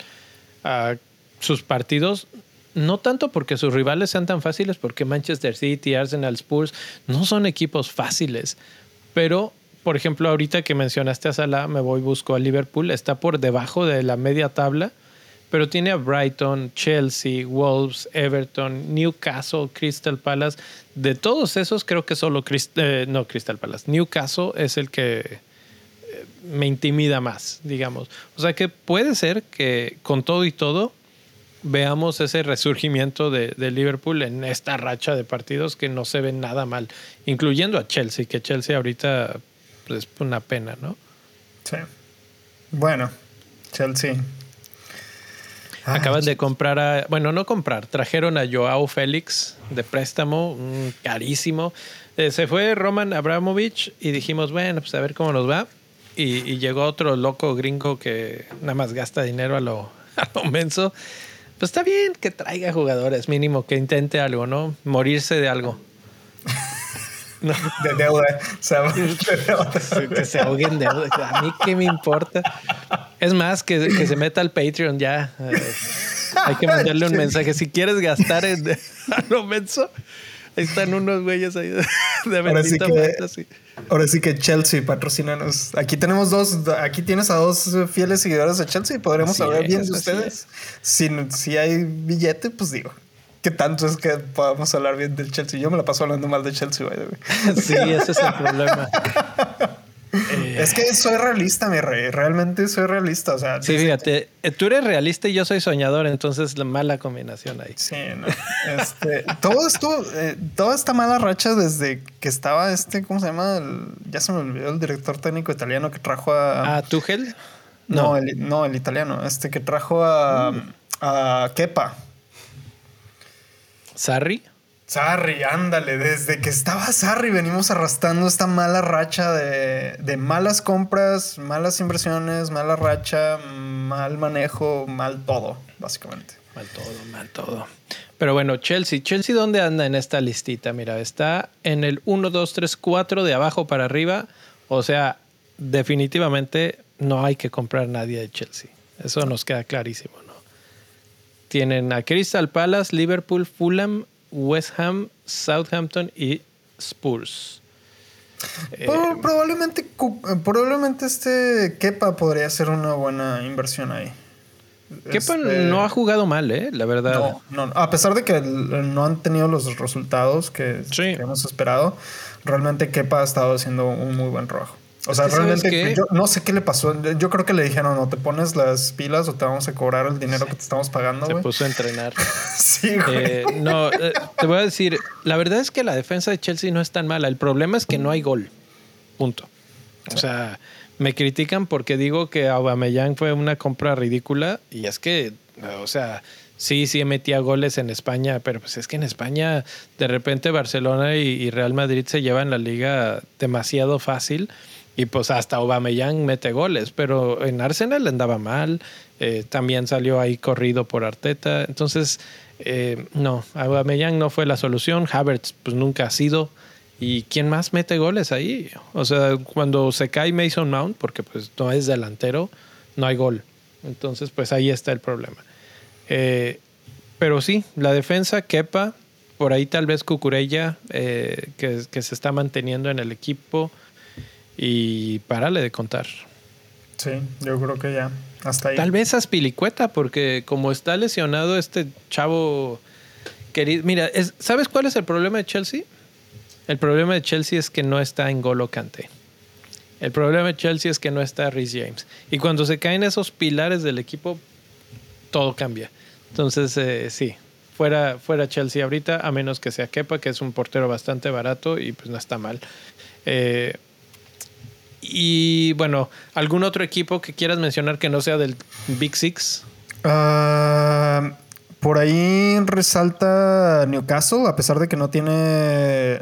Speaker 2: a sus partidos, no tanto porque sus rivales sean tan fáciles, porque Manchester City, Arsenal, Spurs no son equipos fáciles, pero por ejemplo, ahorita que mencionaste a Salah, me voy busco a Liverpool, está por debajo de la media tabla pero tiene a Brighton, Chelsea, Wolves, Everton, Newcastle, Crystal Palace. De todos esos, creo que solo eh, no Crystal Palace, Newcastle es el que eh, me intimida más, digamos. O sea que puede ser que con todo y todo veamos ese resurgimiento de, de, Liverpool en esta racha de partidos que no se ven nada mal, incluyendo a Chelsea, que Chelsea ahorita pues, es una pena, ¿no?
Speaker 1: Sí. Bueno, Chelsea
Speaker 2: Ah, Acaban de comprar a, bueno, no comprar, trajeron a Joao Félix de préstamo, carísimo. Eh, se fue Roman Abramovich y dijimos, bueno, pues a ver cómo nos va. Y, y, llegó otro loco gringo que nada más gasta dinero a lo, a lo menso. Pues está bien que traiga jugadores, mínimo que intente algo, ¿no? Morirse de algo.
Speaker 1: No. De deuda. Se de
Speaker 2: deuda. Que se ahoguen de deuda. A mí qué me importa. Es más, que, que se meta al Patreon ya. hay que mandarle un mensaje. Si quieres gastar en a lo menso, ahí están unos güeyes ahí de,
Speaker 1: ahora sí, que, ahora sí que Chelsea, patrocínanos. Aquí tenemos dos, aquí tienes a dos fieles seguidores de Chelsea. Podremos hablar bien de ustedes. Si, si hay billete, pues digo. ¿Qué tanto es que podamos hablar bien del Chelsea? Yo me la paso hablando mal de Chelsea, by
Speaker 2: Sí, ese es el problema.
Speaker 1: Es que soy realista, mi rey. Realmente soy realista. O sea,
Speaker 2: sí, fíjate, eh, tú eres realista y yo soy soñador, entonces la mala combinación ahí.
Speaker 1: Sí, no. Este, todo esto, eh, toda esta mala racha desde que estaba este, ¿cómo se llama? El, ya se me olvidó el director técnico italiano que trajo a.
Speaker 2: ¿A Tuchel?
Speaker 1: No, no, el, no, el italiano. Este que trajo a, mm. a Kepa.
Speaker 2: ¿Sarri?
Speaker 1: Sarri, ándale, desde que estaba Sarri venimos arrastrando esta mala racha de, de, malas compras, malas inversiones, mala racha, mal manejo, mal todo, básicamente.
Speaker 2: Mal todo, mal todo. Pero bueno, Chelsea, Chelsea, ¿dónde anda en esta listita? Mira, está en el 1, 2, 3, 4 de abajo para arriba. O sea, definitivamente no hay que comprar nadie de Chelsea. Eso nos queda clarísimo, ¿no? Tienen a Crystal Palace, Liverpool, Fulham, West Ham, Southampton y Spurs.
Speaker 1: probablemente, probablemente este Kepa podría ser una buena inversión ahí.
Speaker 2: Kepa este, no ha jugado mal, ¿eh? La verdad.
Speaker 1: No, no, a pesar de que no han tenido los resultados que, hemos esperado, realmente Kepa ha estado haciendo un muy buen trabajo. O sea, realmente yo no sé qué le pasó. Yo creo que le dijeron, no, te pones las pilas o te vamos a cobrar el dinero que te estamos pagando.
Speaker 2: Se puso a entrenar.
Speaker 1: sí, güey.
Speaker 2: Eh, no, eh, te voy a decir, la verdad es que la defensa de Chelsea no es tan mala. El problema es que no hay gol. Punto. O sea, me critican porque digo que Aubameyang fue una compra ridícula y es que, o sea, sí, sí metía goles en España, pero pues es que en España de repente Barcelona y, Real Madrid se llevan la liga demasiado fácil y pues hasta Aubameyang mete goles, pero en Arsenal andaba mal, eh, también salió ahí corrido por Arteta, entonces eh, no, Aubameyang no fue la solución, Havertz pues nunca ha sido. ¿Y quién más mete goles ahí? O sea, cuando se cae Mason Mount, porque pues no es delantero, no hay gol. Entonces, pues ahí está el problema. Eh, pero sí, la defensa, Kepa, por ahí tal vez Cucurella, eh, que, que, se está manteniendo en el equipo. Y párale de contar.
Speaker 1: Sí, yo creo que ya. Hasta ahí.
Speaker 2: Tal vez Aspilicueta, porque como está lesionado este chavo querido. Mira, ¿sabes cuál es el problema de Chelsea? El problema de Chelsea es que no está en Golo Kante. El problema de Chelsea es que no está Rhys James. Y cuando se caen esos pilares del equipo, todo cambia. Entonces, eh, sí, fuera, fuera Chelsea ahorita, a menos que sea Kepa, que es un portero bastante barato y pues no está mal. Eh, y bueno, ¿algún otro equipo que quieras mencionar que no sea del Big Six?
Speaker 1: Ah, por ahí resalta Newcastle, a pesar de que no tiene,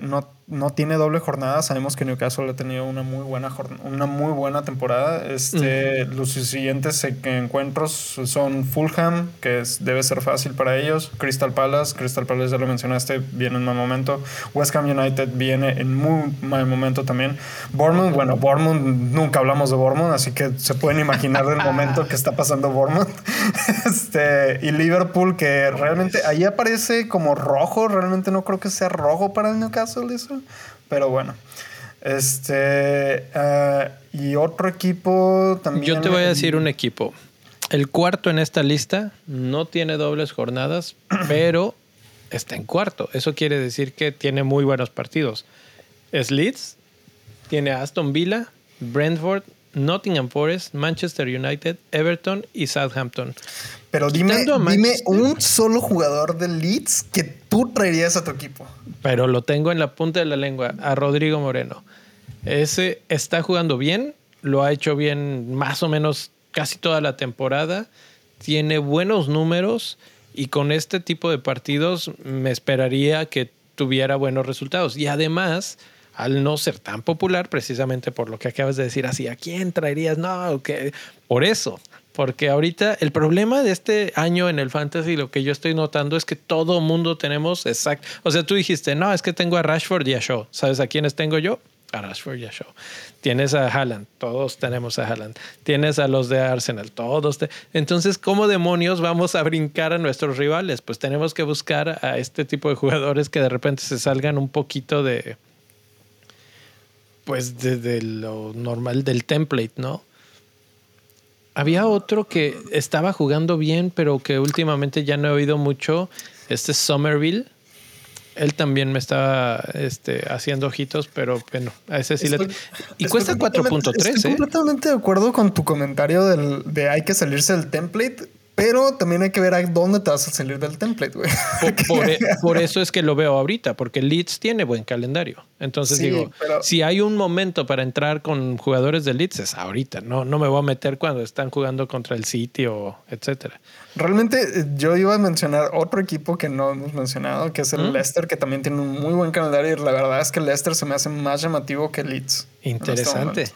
Speaker 1: no tiene doble jornada. Sabemos que Newcastle ha tenido una muy buena, una muy buena temporada. Este, Los siguientes encuentros son Fulham, que debe ser fácil para ellos. Crystal Palace, Crystal Palace ya lo mencionaste, viene en mal momento. West Ham United viene en muy mal momento también. Bournemouth, bueno, Bournemouth, nunca hablamos de Bournemouth, así que se pueden imaginar el momento que está pasando Bournemouth. este, y Liverpool, que realmente ahí aparece como rojo, realmente no creo que sea rojo para el Newcastle eso. Pero bueno. Este. Eh, y otro equipo también.
Speaker 2: Yo te voy a decir un equipo. El cuarto en esta lista no tiene dobles jornadas, pero está en cuarto. Eso quiere decir que tiene muy buenos partidos. Es Leeds, tiene Aston Villa, Brentford, Nottingham Forest, Manchester United, Everton y Southampton.
Speaker 1: Pero dime, dime un solo jugador del Leeds que tú traerías a tu equipo
Speaker 2: pero lo tengo en la punta de la lengua, a Rodrigo Moreno. Ese está jugando bien, lo ha hecho bien más o menos casi toda la temporada, tiene buenos números y con este tipo de partidos me esperaría que tuviera buenos resultados. Y además, al no ser tan popular, precisamente por lo que acabas de decir, así, ¿a quién traerías? No, que por eso, porque ahorita el problema de este año en el fantasy, lo que yo estoy notando es que todo mundo tenemos exacto. O sea, tú dijiste, no, es que tengo a Rashford y a Shaw. ¿Sabes a quiénes tengo yo? A Rashford y a Shaw. Tienes a Haaland, todos tenemos a Haaland. Tienes a los de Arsenal, todos. Entonces, ¿cómo demonios vamos a brincar a nuestros rivales? Pues tenemos que buscar a este tipo de jugadores que de repente se salgan un poquito de. Pues de lo normal del template, ¿no? Había otro que estaba jugando bien, pero que últimamente ya no he oído mucho. Este Somerville. Él también me estaba este, haciendo ojitos, pero bueno, a ese sí le. Y cuesta 4.3. Estoy
Speaker 1: ¿eh? completamente de acuerdo con tu comentario del, de hay que salirse del template. Pero también hay que ver a dónde te vas a salir del template, güey.
Speaker 2: E, por, eso es que lo veo ahorita, porque Leeds tiene buen calendario. Entonces digo, si hay un momento para entrar con jugadores de Leeds, es ahorita. No, no me voy a meter cuando están jugando contra el City o etcétera.
Speaker 1: Realmente eh, yo iba a mencionar otro equipo que no hemos mencionado, que es el Leicester, que también tiene un muy buen calendario. Y la verdad es que Leicester se me hace más llamativo que Leeds.
Speaker 2: Este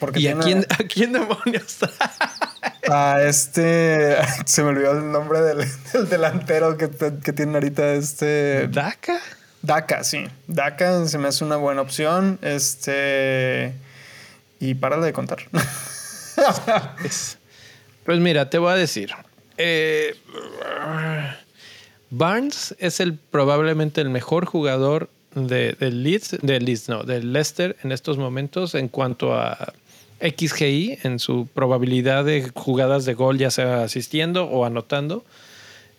Speaker 2: Interesante. ¿Y a, quién, a quién demonios?
Speaker 1: a este. Se me olvidó el nombre del, delantero que, que, tiene ahorita este.
Speaker 2: ¿Daka?
Speaker 1: Daka, sí. Daka se me hace una buena opción. Este. Y párale de contar.
Speaker 2: pues mira, te voy a decir. Eh, Barnes es el probablemente el mejor jugador de, del Leeds, del Leeds, no, del Leicester en estos momentos en cuanto a XGI en su probabilidad de jugadas de gol, ya sea asistiendo o anotando.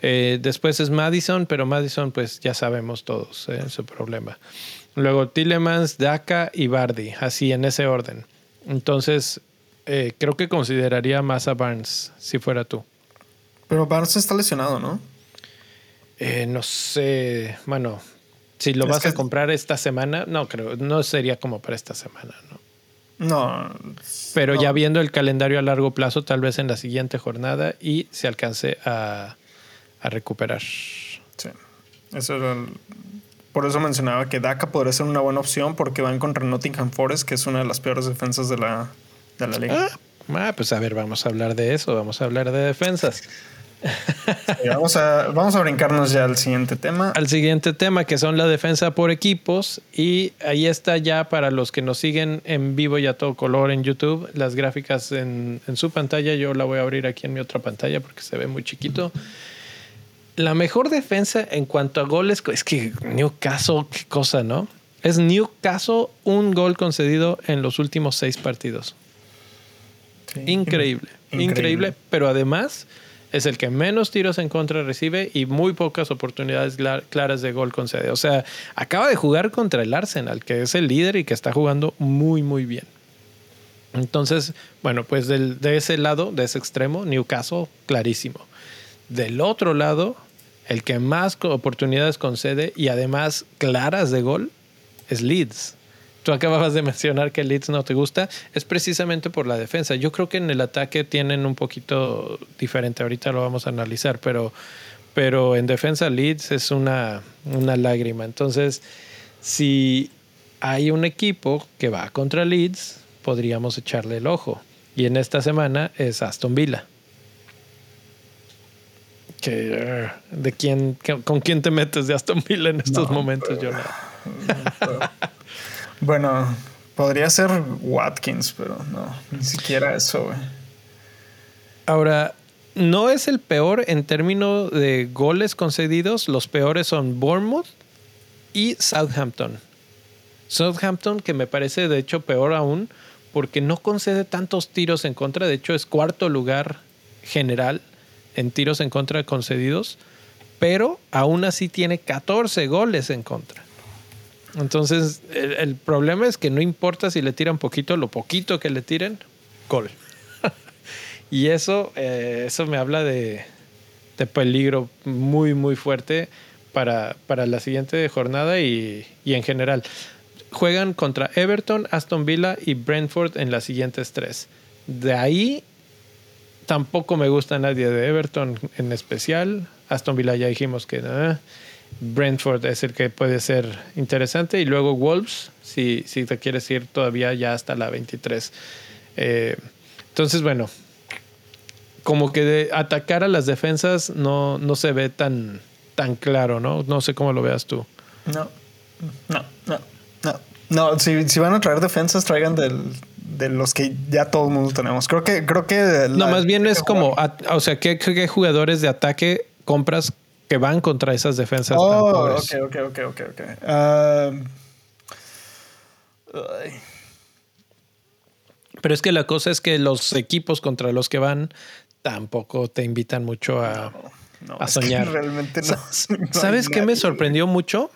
Speaker 2: Eh, después es Madison, pero Madison, pues ya sabemos todos eh, su problema. Luego Tillemans, Daka y Bardi, así en ese orden. Entonces, eh, creo que consideraría más a Barnes si fuera tú.
Speaker 1: Pero Barnes está lesionado, ¿no?
Speaker 2: no sé, bueno, si lo vas a comprar esta semana, no creo, no sería como para esta semana, ¿no?
Speaker 1: No.
Speaker 2: Pero ya viendo el calendario a largo plazo, tal vez en la siguiente jornada y se alcance a, recuperar.
Speaker 1: Sí. Eso por eso mencionaba que DACA podría ser una buena opción porque van contra Nottingham Forest, que es una de las peores defensas de la, de la liga.
Speaker 2: Ah, ah pues a ver, vamos a hablar de eso, vamos a hablar de defensas
Speaker 1: vamos, a, vamos a brincarnos ya al siguiente tema.
Speaker 2: Al siguiente tema, que son la defensa por equipos. Y ahí está ya para los que nos siguen en vivo y a todo color en YouTube, las gráficas en, en su pantalla. Yo la voy a abrir aquí en mi otra pantalla porque se ve muy chiquito. La mejor defensa en cuanto a goles, es que Newcastle, qué cosa, ¿no? Es Newcastle un gol concedido en los últimos seis partidos. increíble, increíble, pero además es el que menos tiros en contra recibe y muy pocas oportunidades claras de gol concede. O sea, acaba de jugar contra el Arsenal, que es el líder y que está jugando muy, muy bien. Entonces, bueno, pues de ese lado, de ese extremo, Newcastle, clarísimo. Del otro lado, el que más oportunidades concede y además claras de gol es Leeds tú acababas de mencionar que Leeds no te gusta, es precisamente por la defensa. Yo creo que en el ataque tienen un poquito diferente, ahorita lo vamos a analizar, pero, pero en defensa Leeds es una, una lágrima. Entonces, si hay un equipo que va contra Leeds, podríamos echarle el ojo. Y en esta semana es Aston Villa. Que, ¿de quién, ¿Con quién te metes de Aston Villa en estos momentos, yo
Speaker 1: Bueno, podría ser Watkins, pero no, ni siquiera eso, güey.
Speaker 2: Ahora, no es el peor en términos de goles concedidos. Los peores son Bournemouth y Southampton. Southampton, que me parece de hecho peor aún, porque no concede tantos tiros en contra. De hecho, es cuarto lugar general en tiros en contra concedidos, pero aún así tiene 14 goles en contra. Entonces, el, problema es que no importa si le tiran poquito, lo poquito que le tiren, gol. y eso, eh, eso me habla de, peligro muy, muy fuerte para, para la siguiente jornada y, y, en general. Juegan contra Everton, Aston Villa y Brentford en las siguientes tres. De ahí tampoco me gusta nadie de Everton en especial. Aston Villa ya dijimos que... nada. Brentford es el que puede ser interesante. Y luego Wolves, si, si te quieres ir todavía ya hasta la 23. Eh, entonces, bueno, como que de atacar a las defensas no, no se ve tan, tan claro, ¿no? No sé cómo lo veas tú.
Speaker 1: No, no, no, no. No, si, si van a traer defensas, traigan del, de los que ya todo el mundo tenemos. Creo que... Creo que
Speaker 2: no, más bien es como... o sea, ¿qué, ¿qué jugadores de ataque compras que van contra esas defensas
Speaker 1: oh, tan pobres. Ok, ok, ok, ok, um,
Speaker 2: Pero es que la cosa es que los equipos contra los que van tampoco te invitan mucho a, a soñar.
Speaker 1: realmente no.
Speaker 2: ¿Sabes qué me sorprendió mucho?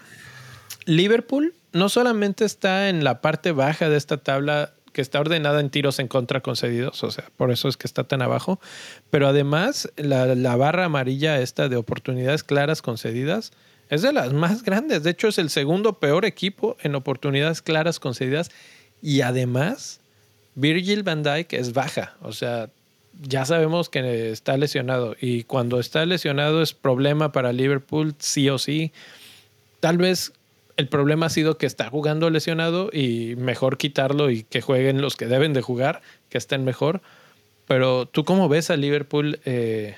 Speaker 2: Liverpool no solamente está en la parte baja de esta tabla que está ordenada en tiros en contra concedidos, o sea, por eso es que está tan abajo, pero además la, barra amarilla esta de oportunidades claras concedidas es de las más grandes, de hecho es el segundo peor equipo en oportunidades claras concedidas. Y además Virgil van Dijk es baja, o sea, ya sabemos que está lesionado. Y cuando está lesionado es problema para Liverpool sí o sí. Tal vez el problema ha sido que está jugando lesionado y mejor quitarlo y que jueguen los que deben de jugar, que estén mejor. Pero tú cómo ves a Liverpool eh,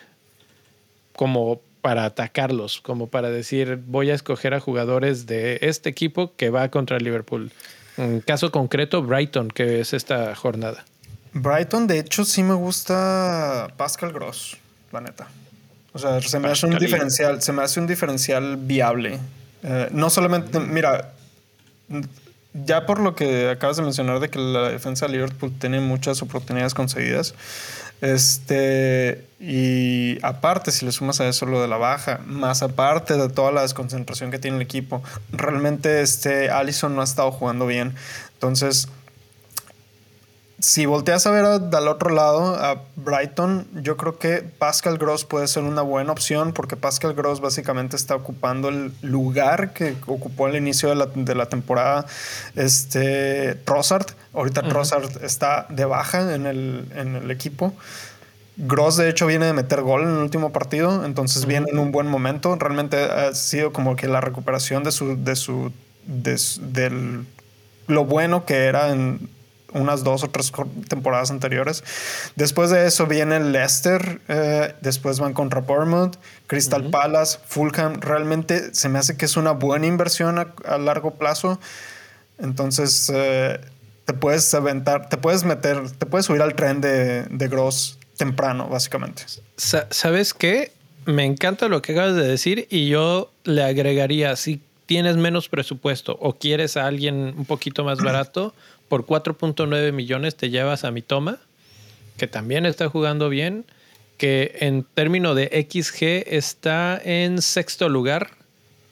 Speaker 2: como para atacarlos, como para decir voy a escoger a jugadores de este equipo que va contra Liverpool. En caso concreto, Brighton, que es esta jornada.
Speaker 1: Brighton, de hecho, sí me gusta Pascal Gross, la neta. O sea, se me hace un diferencial, se me hace un diferencial viable. Eh, no solamente, mira, ya por lo que acabas de mencionar de que la defensa de Liverpool tiene muchas oportunidades concedidas, este, y aparte, si le sumas a eso lo de la baja, más aparte de toda la desconcentración que tiene el equipo, realmente este Allison no ha estado jugando bien. Entonces, si volteas a ver al otro lado, a Brighton, yo creo que Pascal Gross puede ser una buena opción porque Pascal Gross básicamente está ocupando el lugar que ocupó al inicio de la, de la temporada este, Trossard. Ahorita Trossard está de baja en el, en el equipo. Gross, de hecho, viene de meter gol en el último partido, entonces viene en un buen momento. Realmente ha sido como que la recuperación de su. de su. De, del lo bueno que era en unas dos o tres temporadas anteriores. Después de eso viene Leicester, eh, después van contra Bournemouth, Crystal Palace, Fulham. Realmente se me hace que es una buena inversión a, largo plazo. Entonces eh, te puedes aventar, te puedes meter, te puedes subir al tren de, de Gross temprano, básicamente.
Speaker 2: ¿Sabes qué? Me encanta lo que acabas de decir y yo le agregaría, si tienes menos presupuesto o quieres a alguien un poquito más barato, por 4.9 millones te llevas a mi toma, que también está jugando bien, que en términos de XG está en sexto lugar.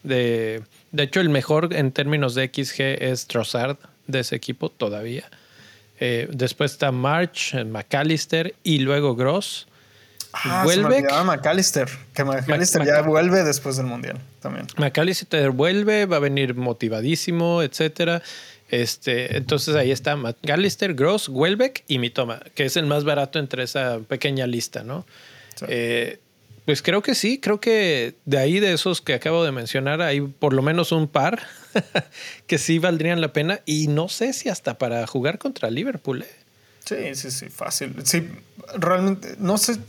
Speaker 2: De, de hecho, el mejor en términos de XG es Trossard de ese equipo todavía. Eh, después está March, McAllister y luego Gross.
Speaker 1: Ah, vuelve. McAllister, que McAllister ya vuelve después del Mundial también.
Speaker 2: McAllister vuelve, va a venir motivadísimo, etcétera. Este, entonces ahí está McAllister, Gross, Welbeck y Mitoma, que es el más barato entre esa pequeña lista, ¿no? Eh, pues creo que sí, creo que de ahí de esos que acabo de mencionar hay por lo menos un par que sí valdrían la pena y no sé si hasta para jugar contra Liverpool. ¿eh?
Speaker 1: Sí, sí, sí, fácil. Sí, realmente, no sé,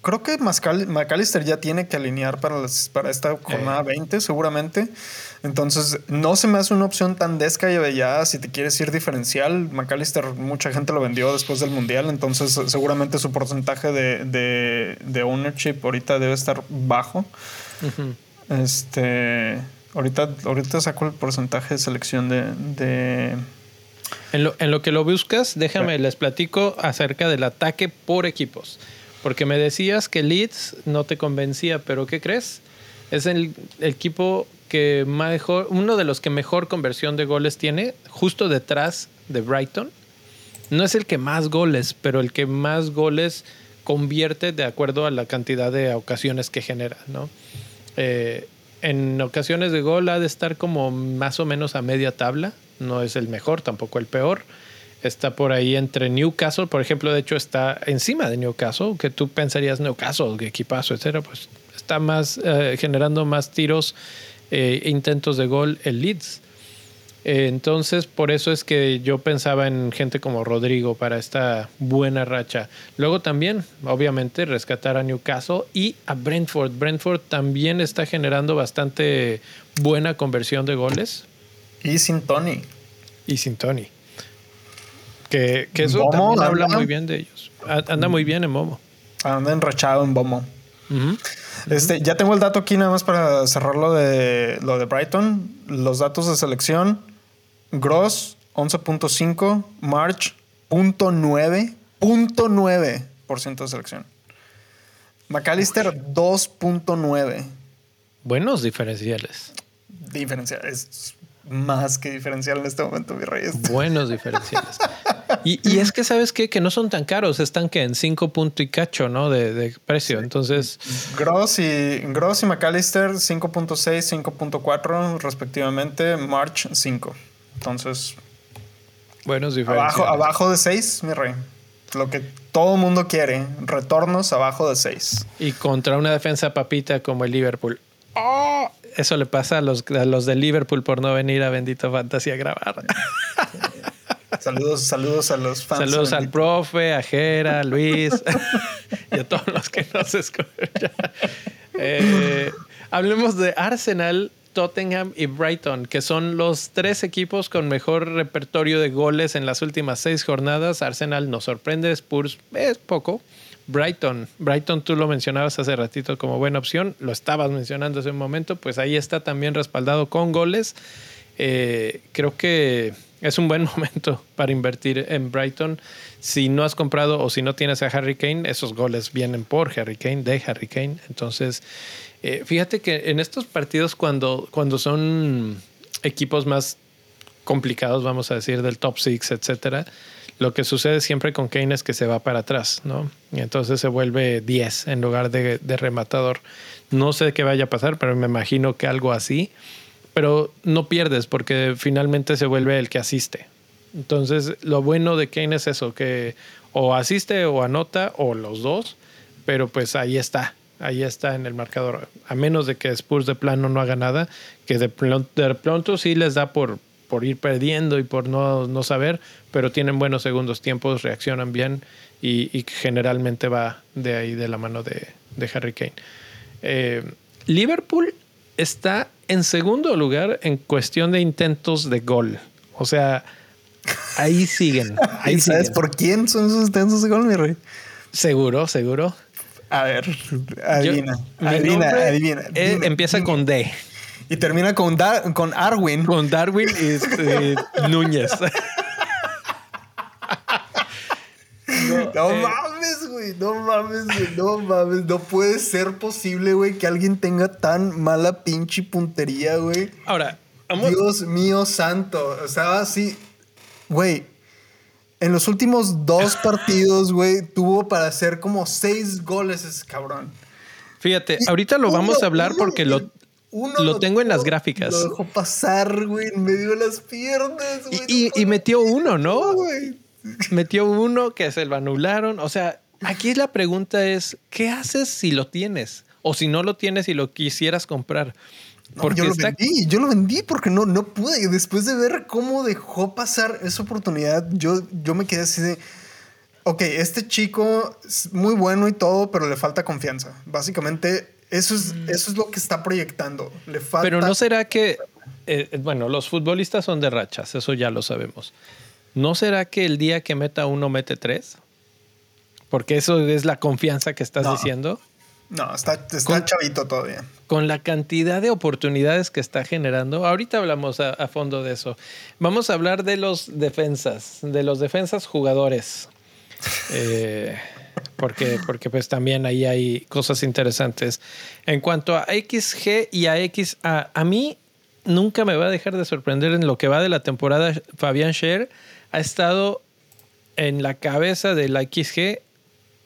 Speaker 1: creo que McAllister ya tiene que alinear para, para esta jornada 20, seguramente. Entonces, no se me hace una opción tan descabellada si te quieres ir diferencial. McAllister, mucha gente lo vendió después del Mundial, entonces seguramente su porcentaje de, de, ownership ahorita debe estar bajo. Este, ahorita, ahorita saco el porcentaje de selección de
Speaker 2: en lo, que lo buscas, déjame, les platico acerca del ataque por equipos. Porque me decías que Leeds no te convencía, pero ¿qué crees? Es el, equipo que mejor, uno de los que mejor conversión de goles tiene, justo detrás de Brighton. No es el que más goles, pero el que más goles convierte de acuerdo a la cantidad de ocasiones que genera, ¿no? Eh, en ocasiones de gol ha de estar como más o menos a media tabla no es el mejor, tampoco el peor. Está por ahí entre Newcastle, por ejemplo, de hecho está encima de Newcastle, que tú pensarías Newcastle, equipazo, etcétera, pues está más eh, generando más tiros e intentos de gol el Leeds. Eh, entonces, por eso es que yo pensaba en gente como Rodrigo para esta buena racha. Luego también, obviamente, rescatar a Newcastle y a Brentford. Brentford también está generando bastante buena conversión de goles.
Speaker 1: Y sin Tony.
Speaker 2: Y sin Tony. Que, eso también habla muy bien de ellos. Anda muy bien en Momo.
Speaker 1: Anda enrachado en Bomo. Este, ya tengo el dato aquí nada más para cerrar lo de, lo de Brighton. Los datos de selección. Gross, 11.5. March, 0.9. 0.9% de selección. McAllister, 2.9.
Speaker 2: Buenos diferenciales.
Speaker 1: Diferenciales más que diferencial en este momento, mi rey.
Speaker 2: Buenos diferenciales. y, es que, ¿sabes qué? Que no son tan caros, están que en 5 puntos y cacho, ¿no? De, precio. Entonces.
Speaker 1: Gross y, Gross y McAllister 5.6, 5.4 respectivamente. March 5. Entonces.
Speaker 2: Buenos.
Speaker 1: Abajo, abajo de 6, mi rey. Lo que todo mundo quiere. Retornos abajo de 6.
Speaker 2: Y contra una defensa papita como el Liverpool. ¡Oh! eso le pasa a los, los de Liverpool por no venir a Bendito Fantasy a grabar.
Speaker 1: Saludos, saludos a los
Speaker 2: fans. Saludos al profe, a Jera, a Luis y a todos los que nos escuchan. Eh, hablemos de Arsenal, Tottenham y Brighton, que son los tres equipos con mejor repertorio de goles en las últimas seis jornadas. Arsenal nos sorprende, Spurs es poco. Brighton. Brighton tú lo mencionabas hace ratito como buena opción, lo estabas mencionando hace un momento, pues ahí está también respaldado con goles. Eh, creo que es un buen momento para invertir en Brighton. Si no has comprado o si no tienes a Harry Kane, esos goles vienen por Harry Kane, de Harry Kane. Entonces, eh, fíjate que en estos partidos cuando, cuando son equipos más complicados, vamos a decir, del top six, etcétera, lo que sucede siempre con Kane es que se va para atrás, ¿no? Y entonces se vuelve 10 en lugar de, de rematador. No sé qué vaya a pasar, pero me imagino que algo así pero no pierdes porque finalmente se vuelve el que asiste. Entonces, lo bueno de Kane es eso, que o asiste o anota o los dos, pero pues ahí está, ahí está en el marcador. A menos de que Spurs de plano no haga nada, que de pronto, sí les da por, por ir perdiendo y por no, no, saber, pero tienen buenos segundos tiempos, reaccionan bien y, generalmente va de ahí de la mano de, de Harry Kane. Eh, Liverpool está en segundo lugar en cuestión de intentos de gol. O sea, ahí siguen. Ahí
Speaker 1: ¿Sabes por quién son esos intentos de gol, mi rey?
Speaker 2: Seguro, seguro.
Speaker 1: A ver, adivina. adivina, adivina.
Speaker 2: empieza con D.
Speaker 1: Y termina con, con Arwin.
Speaker 2: Con Darwin y este, Núñez.
Speaker 1: No, eh, mames, güey. No mames, güey. No mames. No puede ser posible, güey, que alguien tenga tan mala pinche puntería, güey.
Speaker 2: Ahora,
Speaker 1: Dios mío santo. O sea, así. Güey. En los últimos dos partidos, güey, tuvo para hacer como seis goles ese cabrón.
Speaker 2: Fíjate, ahorita lo vamos a hablar porque lo, lo, tengo en las gráficas.
Speaker 1: Lo dejó pasar, güey, en medio de las piernas.
Speaker 2: Güey, y, y, metió uno, ¿no? Metió uno que se lo anularon. O sea, aquí la pregunta es, ¿qué haces si lo tienes? O si no lo tienes y lo quisieras comprar.
Speaker 1: Porque yo lo vendí, yo lo vendí porque no, no pude. Después de ver cómo dejó pasar esa oportunidad, yo, yo me quedé así de, ok, este chico es muy bueno y todo, pero le falta confianza. Básicamente, eso es, mm. eso es lo que está proyectando. Le falta...
Speaker 2: Pero no será que, eh, bueno, los futbolistas son de rachas, eso ya lo sabemos. ¿No será que el día que meta uno mete tres? Porque eso es la confianza que estás diciendo.
Speaker 1: No, está, está chavito todavía.
Speaker 2: Con la cantidad de oportunidades que está generando, ahorita hablamos a, fondo de eso. Vamos a hablar de los defensas, de los defensas jugadores. Eh, porque, porque pues también ahí hay cosas interesantes. En cuanto a XG y a XA, a mí nunca me va a dejar de sorprender en lo que va de la temporada Fabián Scher ha estado en la cabeza del XG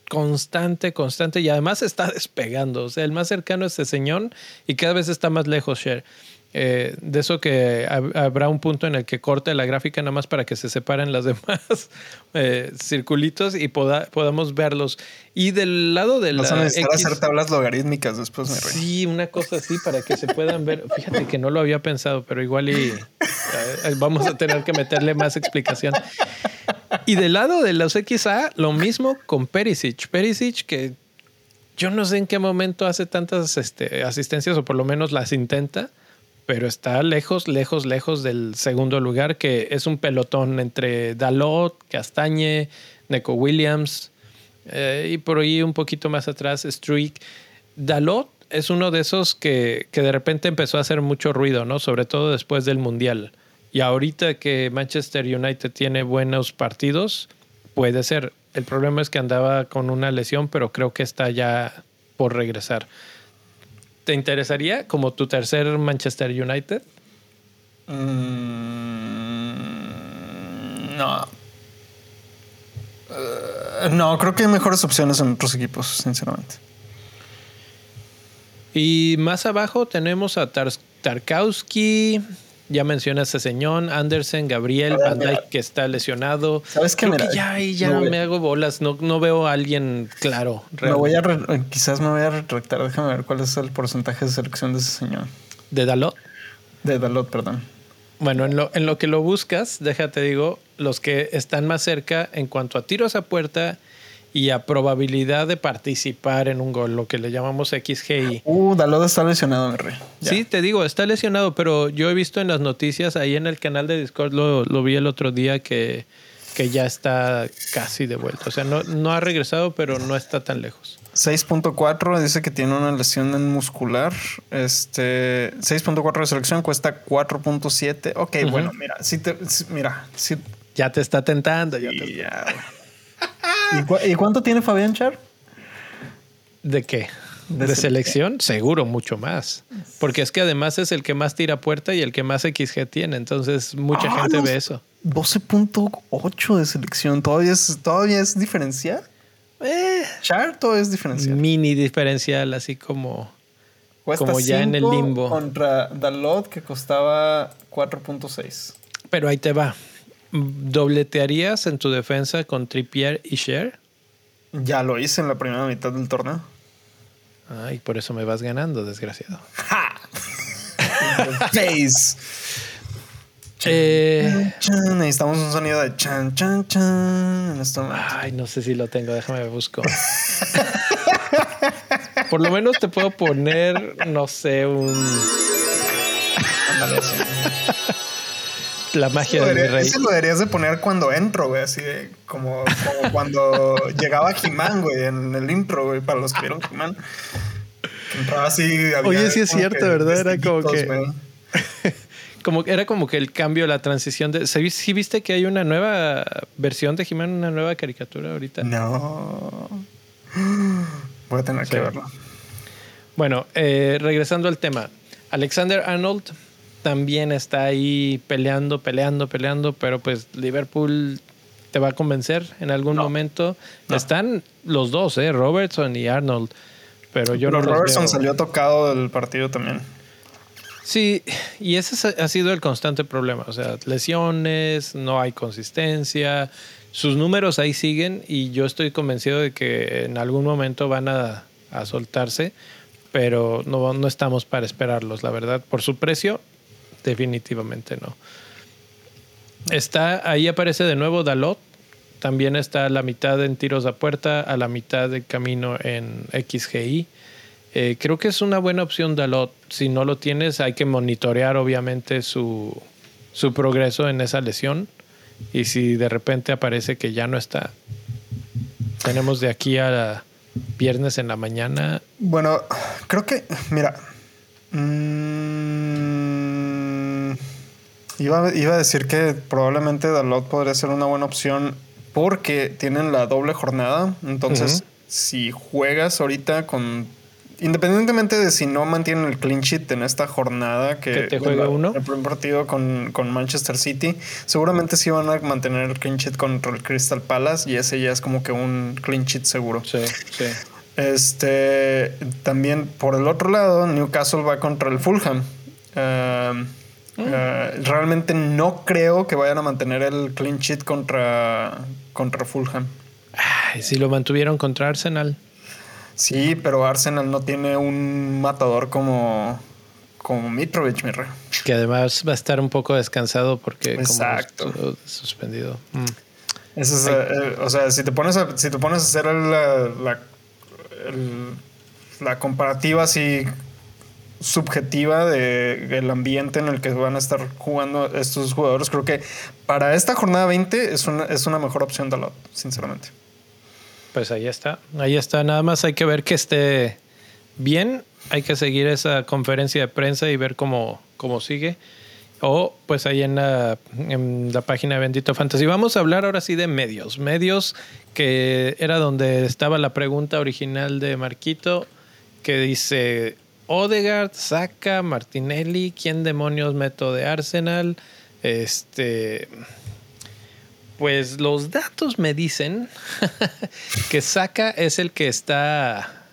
Speaker 2: constante, constante y además está despegando. O sea, el más cercano es ese señor y cada vez está más lejos Share. Eh, de eso que habrá un punto en el que corte la gráfica nada más para que se separen las demás eh, circulitos y podamos verlos. Y del lado de
Speaker 1: la. hacer tablas logarítmicas después, me
Speaker 2: Sí, una cosa así para que se puedan ver. Fíjate que no lo había pensado, pero igual y eh, vamos a tener que meterle más explicación. Y del lado de los XA, lo mismo con Perisic. Perisic que yo no sé en qué momento hace tantas este, asistencias o por lo menos las intenta pero está lejos, lejos, lejos del segundo lugar, que es un pelotón entre Dalot, Castañe, Neco Williams eh, y por ahí un poquito más atrás Streak. Dalot es uno de esos que, que, de repente empezó a hacer mucho ruido, ¿no? Sobre todo después del Mundial. Y ahorita que Manchester United tiene buenos partidos, puede ser. El problema es que andaba con una lesión, pero creo que está ya por regresar. ¿Te interesaría como tu tercer Manchester United?
Speaker 1: Mm, no. Eh, no, creo que hay mejores opciones en otros equipos, sinceramente.
Speaker 2: Y más abajo tenemos a Tarkowski, ya mencionas a Señón, Andersen, Gabriel, Van Dijk que está lesionado.
Speaker 1: ¿Sabes qué?
Speaker 2: Creo que ya ya no me hago bolas, no, no veo a alguien claro.
Speaker 1: Me voy a quizás me voy a retractar, déjame ver cuál es el porcentaje de selección de ese señor.
Speaker 2: ¿De Dalot?
Speaker 1: De Dalot, perdón.
Speaker 2: Bueno, en lo, en lo que lo buscas, déjate digo, los que están más cerca en cuanto a tiros a puerta y a probabilidad de participar en un gol, lo que le llamamos XGI.
Speaker 1: Uh, Dalot está lesionado, mi rey.
Speaker 2: Sí, te digo, está lesionado, pero yo he visto en las noticias, ahí en el canal de Discord lo, vi el otro día que que ya está casi de vuelta. O sea, no, no ha regresado, pero no está tan lejos.
Speaker 1: 6.4 dice que tiene una lesión en muscular. Este 6.4 de selección cuesta 4.7. Ok, bueno, mira, si te, mira, si,
Speaker 2: ya te está tentando. Ya
Speaker 1: ¿Y, cuánto tiene Fabián Char?
Speaker 2: ¿De qué? De, selección, seguro mucho más. Porque es que además es el que más tira puerta y el que más XG tiene. Entonces, mucha ah, gente ve eso.
Speaker 1: 12.8 de selección. ¿Todavía es, todavía es diferencial? Eh, Char todo es diferencial.
Speaker 2: Mini diferencial, así como, como ya en el limbo.
Speaker 1: Contra Dalot, que costaba 4.6.
Speaker 2: Pero ahí te va. ¿Dobletearías en tu defensa con Trippier y Share?
Speaker 1: Ya lo hice en la primera mitad del torneo.
Speaker 2: Ay, por eso me vas ganando, desgraciado.
Speaker 1: Face. Eh, necesitamos un sonido de chan, chan, chan
Speaker 2: este Ay, no sé si lo tengo, déjame busco. Por lo menos te puedo poner, no sé, un la magia del rey.
Speaker 1: Eso lo deberías de poner cuando entro, güey, así de como, como cuando llegaba He-Man, güey, en el intro, güey, para los que vieron He-Man. Entraba así.
Speaker 2: Oye, sí es cierto, ¿verdad? Era como que. como era como que el cambio, la transición de. ¿Sí viste que hay una nueva versión de He-Man, una nueva caricatura ahorita?
Speaker 1: No. Voy a tener que verlo.
Speaker 2: Bueno, eh, regresando al tema. Alexander Arnold también está ahí peleando, peleando, peleando, pero pues Liverpool te va a convencer en algún momento. Están los dos, ¿eh? Robertson y Arnold. Pero yo no
Speaker 1: Robertson salió tocado del partido también.
Speaker 2: Sí, y ese ha sido el constante problema. O sea, lesiones, no hay consistencia. Sus números ahí siguen y yo estoy convencido de que en algún momento van a, a soltarse, pero no, no estamos para esperarlos, la verdad. Por su precio, definitivamente no. Está, ahí aparece de nuevo Dalot. También está a la mitad en tiros a puerta, a la mitad de camino en XGI. Eh, creo que es una buena opción Dalot. Si no lo tienes, hay que monitorear obviamente su, su progreso en esa lesión. Y si de repente aparece que ya no está, tenemos de aquí a viernes en la mañana.
Speaker 1: Bueno, creo que, mira, Mm, iba, iba, a decir que probablemente Dalot podría ser una buena opción porque tienen la doble jornada. Entonces, si juegas ahorita con. Independientemente de si no mantienen el clean sheet en esta jornada que
Speaker 2: te juega uno.
Speaker 1: El primer partido con, con, Manchester City, seguramente sí van a mantener el clean sheet contra el Crystal Palace y ese ya es como que un clean sheet seguro.
Speaker 2: Sí, sí.
Speaker 1: Este, también por el otro lado, Newcastle va contra el Fulham. Em, mm. eh, realmente no creo que vayan a mantener el clean sheet contra, contra Fulham.
Speaker 2: si lo mantuvieron contra Arsenal.
Speaker 1: Sí, pero Arsenal no tiene un matador como, como Mitrovic, mi rey.
Speaker 2: Que además va a estar un poco descansado porque Exacto. como suspendido. Mm.
Speaker 1: Eso eh, o sea, si te pones a, si te pones a hacer la la comparativa así subjetiva del ambiente en el que van a estar jugando estos jugadores. Creo que para esta jornada 20 es una, es una mejor opción de lot, sinceramente.
Speaker 2: Pues ahí está, ahí está. Nada más hay que ver que esté bien. Hay que seguir esa conferencia de prensa y ver cómo, cómo sigue. O pues ahí en la, en la página de Bendito Fantasy. Vamos a hablar ahora sí de medios. Medios que era donde estaba la pregunta original de Marquito, que dice, Odegaard, saca Martinelli, ¿quién demonios meto de Arsenal? Este... Pues los datos me dicen que Saca es el que está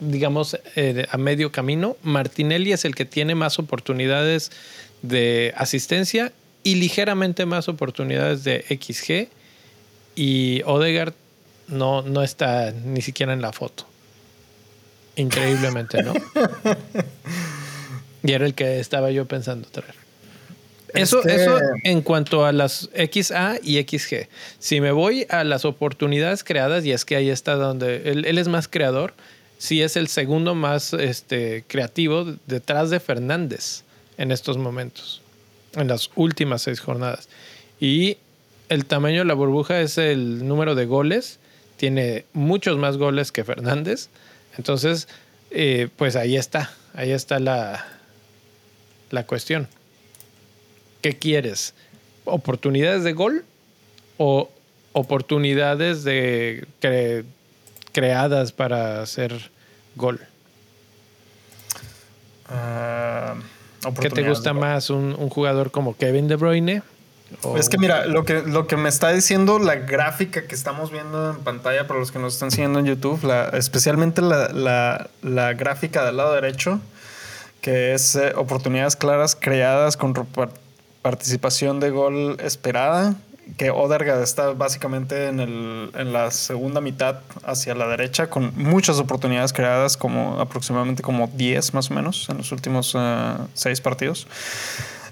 Speaker 2: digamos, eh, a medio camino. Martinelli es el que tiene más oportunidades de asistencia y ligeramente más oportunidades de XG. Y Odegaard no, no está ni siquiera en la foto. Increíblemente, ¿no? y era el que estaba yo pensando traer. Eso, este eso en cuanto a las XA y XG. Si me voy a las oportunidades creadas, y es que ahí está donde él, él es más creador, sí es el segundo más este, creativo detrás de Fernández en estos momentos, en las últimas seis jornadas. Y el tamaño de la burbuja es el número de goles. Tiene muchos más goles que Fernández. Entonces, eh, pues ahí está. Ahí está la, la cuestión. ¿Qué quieres? ¿Oportunidades de gol o oportunidades de creadas para hacer gol?
Speaker 1: Ah,
Speaker 2: ¿Qué te gusta más? ¿Un, jugador como Kevin De Bruyne?
Speaker 1: Es que mira, lo que, lo que me está diciendo la gráfica que estamos viendo en pantalla para los que nos están siguiendo en YouTube, la, especialmente la, la, gráfica del lado derecho, que es eh, oportunidades claras creadas con participación de gol esperada, que Odergard está básicamente en, el, en, la segunda mitad hacia la derecha con muchas oportunidades creadas, como aproximadamente como 10 más o menos en los últimos uh, seis partidos.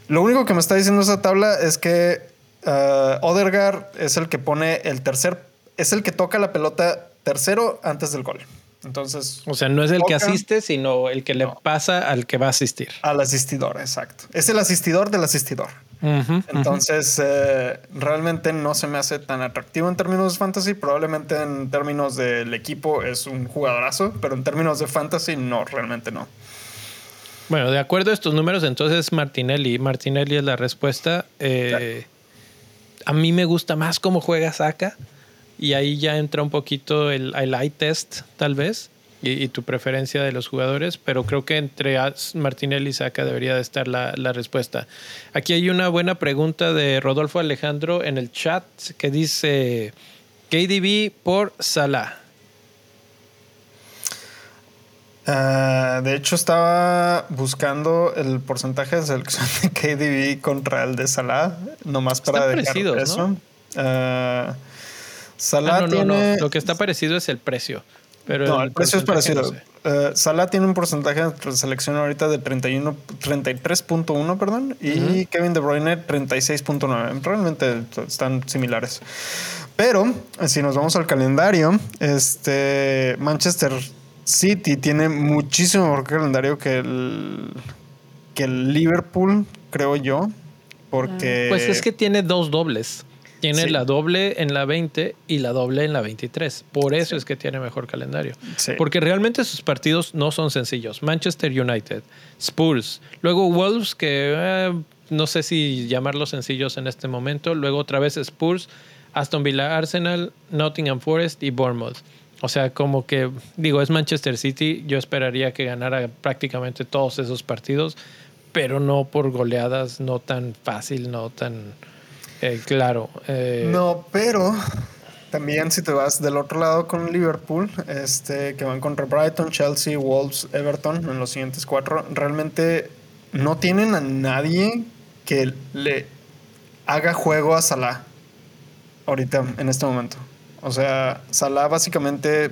Speaker 1: Lo único que me está diciendo esa tabla es que uh, Odergaard es el que pone el tercer, es el que toca la pelota tercero antes del gol. Entonces.
Speaker 2: O sea, no es el que asiste, sino el que le pasa al que va a asistir.
Speaker 1: Al asistidor, exacto. Es el asistidor del asistidor. Entonces, eh, realmente no se me hace tan atractivo en términos de fantasy. Probablemente en términos del equipo es un jugadorazo, pero en términos de fantasy, no, realmente no.
Speaker 2: Bueno, de acuerdo a estos números, entonces Martinelli. Martinelli es la respuesta. Eh, a mí me gusta más cómo juega Saka. Y ahí ya entra un poquito el, el eye test, tal vez y, tu preferencia de los jugadores, pero creo que entre Martinelli y Saca debería de estar la, respuesta. Aquí hay una buena pregunta de Rodolfo Alejandro en el chat que dice KDB por Salah.
Speaker 1: Ah, de hecho, estaba buscando el porcentaje de selección de KDB contra el de Salah, nomás para dejar eso. ¿no?
Speaker 2: Ah, Salah ah, no, no, no. Lo que está parecido es el precio
Speaker 1: no, el, precio es parecido. Uh, Salah tiene un porcentaje de selección ahorita de 31, 33.1, perdón, y Kevin De Bruyne 36.9. Realmente están similares. Pero si nos vamos al calendario, este Manchester City tiene muchísimo mejor calendario que el que el Liverpool, creo yo, porque
Speaker 2: pues es que tiene dos dobles. Tiene la doble en la 20 y la doble en la 23. Por eso es que tiene mejor calendario. Porque realmente sus partidos no son sencillos. Manchester United, Spurs, luego Wolves, que eh, no sé si llamarlos sencillos en este momento. Luego otra vez Spurs, Aston Villa, Arsenal, Nottingham Forest y Bournemouth. O sea, como que, digo, es Manchester City. Yo esperaría que ganara prácticamente todos esos partidos, pero no por goleadas, no tan fácil, no tan eh, claro. Eh,
Speaker 1: no, pero también si te vas del otro lado con Liverpool, este, que van contra Brighton, Chelsea, Wolves, Everton en los siguientes cuatro, realmente no tienen a nadie que le haga juego a Salah ahorita, en este momento. O sea, Salah básicamente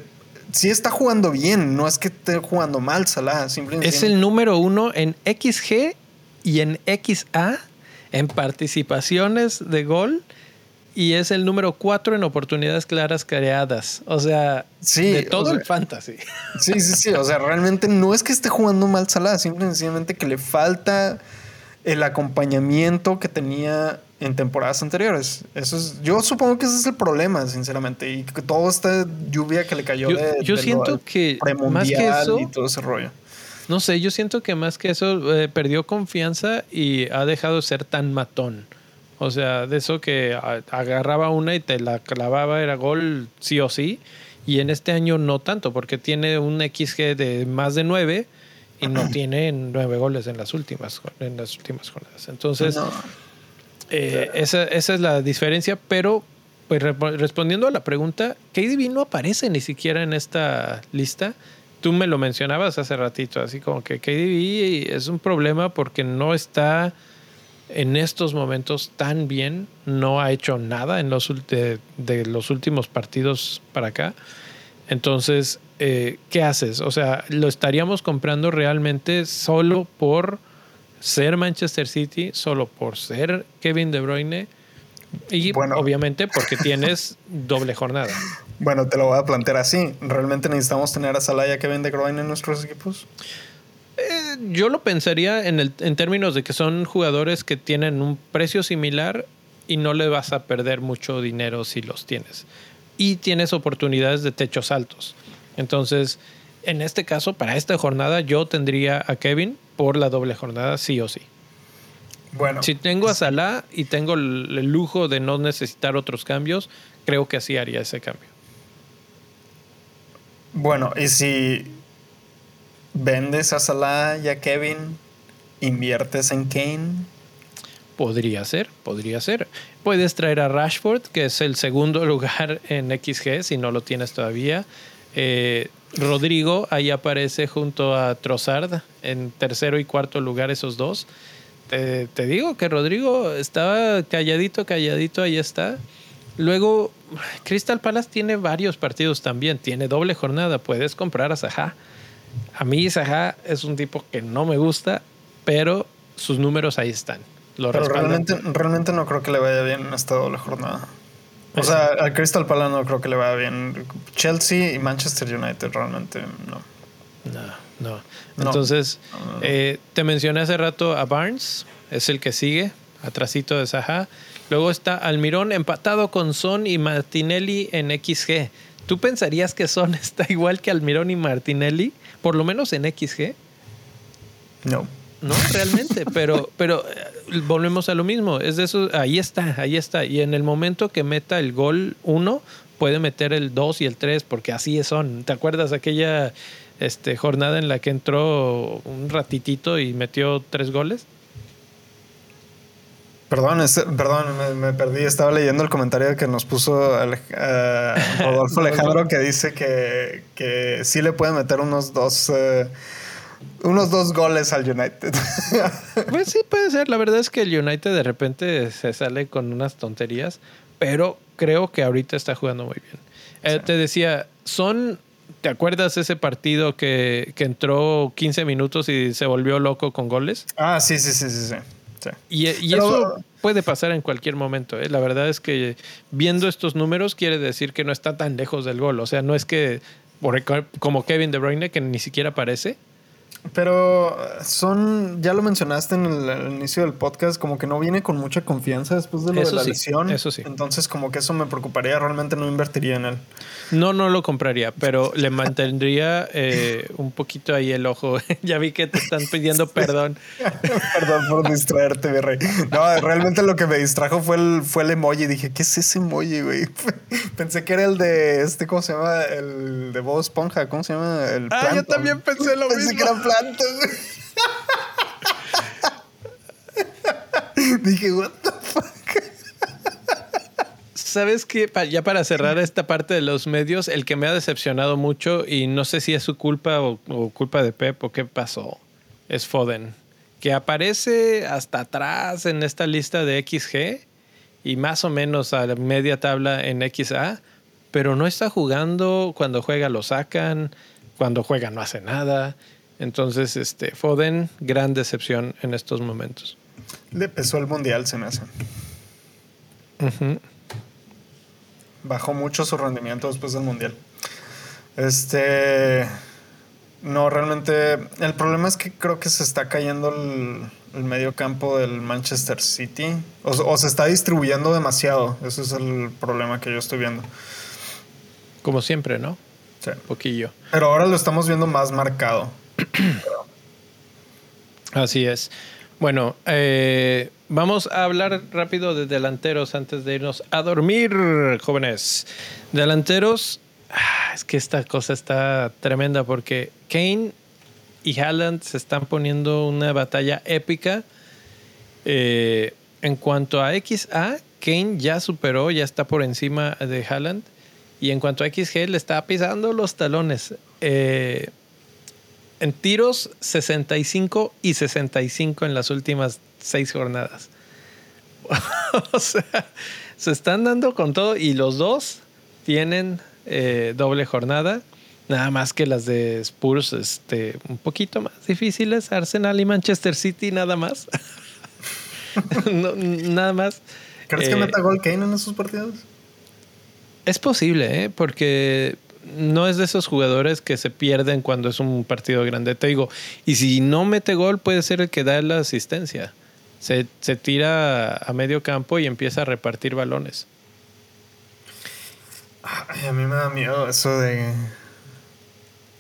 Speaker 1: sí está jugando bien, no es que esté jugando mal Salah, simplemente...
Speaker 2: Es el número uno en XG y en XA en participaciones de gol y es el número cuatro en oportunidades claras creadas. O sea, de todo el fantasy.
Speaker 1: Sí, sí, sí. O sea, realmente no es que esté jugando mal Salah, simplemente que le falta el acompañamiento que tenía en temporadas anteriores. Eso es, yo supongo que ese es el problema, sinceramente, y que toda esta lluvia que le cayó
Speaker 2: yo,
Speaker 1: de,
Speaker 2: yo siento que más que eso
Speaker 1: y todo ese rollo.
Speaker 2: No sé, yo siento que más que eso eh, perdió confianza y ha dejado de ser tan matón. O sea, de eso que agarraba una y te la clavaba, era gol sí o sí. Y en este año no tanto, porque tiene un XG de más de nueve y no tiene nueve goles en las últimas, en las últimas jornadas. Entonces, eh, esa, esa, es la diferencia, pero pues respondiendo a la pregunta, KDB no aparece ni siquiera en esta lista tú me lo mencionabas hace ratito, así como que KDB es un problema porque no está en estos momentos tan bien, no ha hecho nada en los de, los últimos partidos para acá. Entonces, eh, ¿qué haces? O sea, ¿lo estaríamos comprando realmente solo por ser Manchester City, solo por ser Kevin De Bruyne? Y obviamente porque tienes doble jornada.
Speaker 1: Bueno, te lo voy a plantear así. ¿Realmente necesitamos tener a Salaya que vende Groin en nuestros equipos?
Speaker 2: Eh, yo lo pensaría en, el, en términos de que son jugadores que tienen un precio similar y no le vas a perder mucho dinero si los tienes. Y tienes oportunidades de techos altos. Entonces, en este caso, para esta jornada, yo tendría a Kevin por la doble jornada, sí o sí.
Speaker 1: Bueno.
Speaker 2: Si tengo a Salah y tengo el, lujo de no necesitar otros cambios, creo que así haría ese cambio.
Speaker 1: Bueno, y si vendes a Salah y a Kevin, inviertes en Kane.
Speaker 2: Podría ser, podría ser. Puedes traer a Rashford, que es el segundo lugar en XG, si no lo tienes todavía. Eh, Rodrigo, ahí aparece junto a Trossard, en tercero y cuarto lugar esos dos. Te, te digo que Rodrigo estaba calladito, calladito, ahí está. Luego, Crystal Palace tiene varios partidos también, tiene doble jornada, puedes comprar a Zaha. A mí Zaha es un tipo que no me gusta, pero sus números ahí están. Lo
Speaker 1: Pero realmente, realmente no creo que le vaya bien en esta doble jornada. O sea, al Crystal Palace no creo que le vaya bien. Chelsea y Manchester United realmente no.
Speaker 2: No, no.
Speaker 1: No.
Speaker 2: Entonces, eh, te mencioné hace rato a Barnes, es el que sigue, atrasito de Zaha. Luego está Almirón empatado con Son y Martinelli en XG. ¿Tú pensarías que Son está igual que Almirón y Martinelli? Por lo menos en XG.
Speaker 1: No.
Speaker 2: No, realmente, pero, pero eh, volvemos a lo mismo. Es de eso, ahí está, ahí está. Y en el momento que meta el gol 1, puede meter el 2 y el 3, porque así son. ¿Te acuerdas aquella este, jornada en la que entró un ratitito y metió tres goles?
Speaker 1: Perdón, es- perdón, me, me perdí. Estaba leyendo el comentario que nos puso Ale- eh, Rodolfo Alejandro que dice que, que sí le puede meter unos dos, eh, unos dos goles al United.
Speaker 2: Pues sí, puede ser. La verdad es que el United de repente se sale con unas tonterías, pero creo que ahorita está jugando muy bien. Eh, Te decía, son. ¿Te acuerdas ese partido que, que entró 15 minutos y se volvió loco con goles?
Speaker 1: ah, sí, sí, sí, sí, sí. sí.
Speaker 2: Y, y
Speaker 1: Pero-
Speaker 2: eso puede pasar en cualquier momento. ¿eh? La verdad es que viendo estos números quiere decir que no está tan lejos del gol. O sea, no es que por como Kevin De Bruyne que ni siquiera aparece.
Speaker 1: Pero son, ya lo mencionaste en el, el inicio del podcast, como que no viene con mucha confianza después de lo
Speaker 2: Eso
Speaker 1: de la
Speaker 2: sí,
Speaker 1: lesión.
Speaker 2: eso sí.
Speaker 1: Entonces, como que eso me preocuparía, realmente no invertiría en él.
Speaker 2: No, no lo compraría, pero le mantendría eh, un poquito ahí el ojo. ya vi que te están pidiendo perdón.
Speaker 1: Perdón por distraerte, mi rey. No, realmente lo que me distrajo fue el, fue el emoji. Dije, ¿qué es ese emoji, güey? Pensé que era el de este, ¿cómo se llama? El de Bob Esponja, ¿cómo se llama? El
Speaker 2: Ah, yo también pensé lo
Speaker 1: Pensé
Speaker 2: mismo.
Speaker 1: que era Güey. Dije, what the fuck?
Speaker 2: ¿Sabes qué? Ya para cerrar esta parte de los medios, el que me ha decepcionado mucho y no sé si es su culpa o, o culpa de Pep o qué pasó, es Foden, que aparece hasta atrás en esta lista de XG y más o menos a la media tabla en XA, pero no está jugando, cuando juega lo sacan, cuando juega no hace nada. Entonces, este Foden, gran decepción en estos momentos.
Speaker 1: Le pesó el mundial, se me hace. Bajó mucho su rendimiento después del mundial. Este. No, realmente. El problema es que creo que se está cayendo el, el medio campo del Manchester City. O, o se está distribuyendo demasiado. Ese es el problema que yo estoy viendo.
Speaker 2: Como siempre, ¿no?
Speaker 1: Sí.
Speaker 2: Poquillo.
Speaker 1: Pero ahora lo estamos viendo más marcado.
Speaker 2: Así es. Bueno, eh, vamos a hablar rápido de delanteros antes de irnos a dormir, jóvenes. Delanteros, ah, es que esta cosa está tremenda porque Kane y Haaland se están poniendo una batalla épica. Eh, en cuanto a XA, Kane ya superó, ya está por encima de Haaland. Y en cuanto a XG, le está pisando los talones. Eh, en tiros, 65 y 65 en las últimas seis jornadas. o sea, se están dando con todo y los dos tienen eh, doble jornada. Nada más que las de Spurs, este, un poquito más difíciles. Arsenal y Manchester City, nada más. No, nada más.
Speaker 1: ¿Crees que
Speaker 2: Eh,
Speaker 1: meta gol Kane en esos partidos?
Speaker 2: es posible, ¿eh? porque no es de esos jugadores que se pierden cuando es un partido grande. Te digo, y si no mete gol, puede ser el que da la asistencia. se, se tira a medio campo y empieza a repartir balones.
Speaker 1: Ay, a mí me da miedo eso de.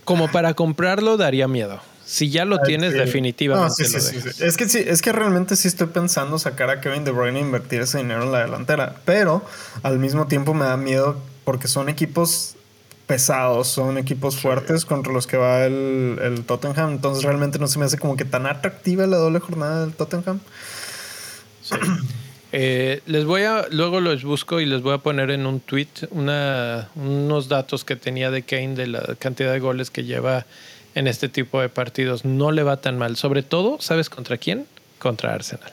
Speaker 2: Como para comprarlo daría miedo. Si ya lo
Speaker 1: Ay,
Speaker 2: tienes,
Speaker 1: sí.
Speaker 2: definitivamente
Speaker 1: No, sí,
Speaker 2: lo
Speaker 1: sí, sí,
Speaker 2: dejas.
Speaker 1: sí. Es que sí, es que realmente sí estoy pensando sacar a Kevin De Bruyne e invertir ese dinero en la delantera. Pero al mismo tiempo me da miedo porque son equipos pesados, son equipos fuertes contra los que va el, el Tottenham. Entonces realmente no se me hace como que tan atractiva la doble jornada del Tottenham.
Speaker 2: Eh, les voy a, luego los busco y les voy a poner en un tweet una, unos datos que tenía de Kane de la cantidad de goles que lleva en este tipo de partidos. No le va tan mal. Sobre todo, ¿sabes contra quién? Contra Arsenal.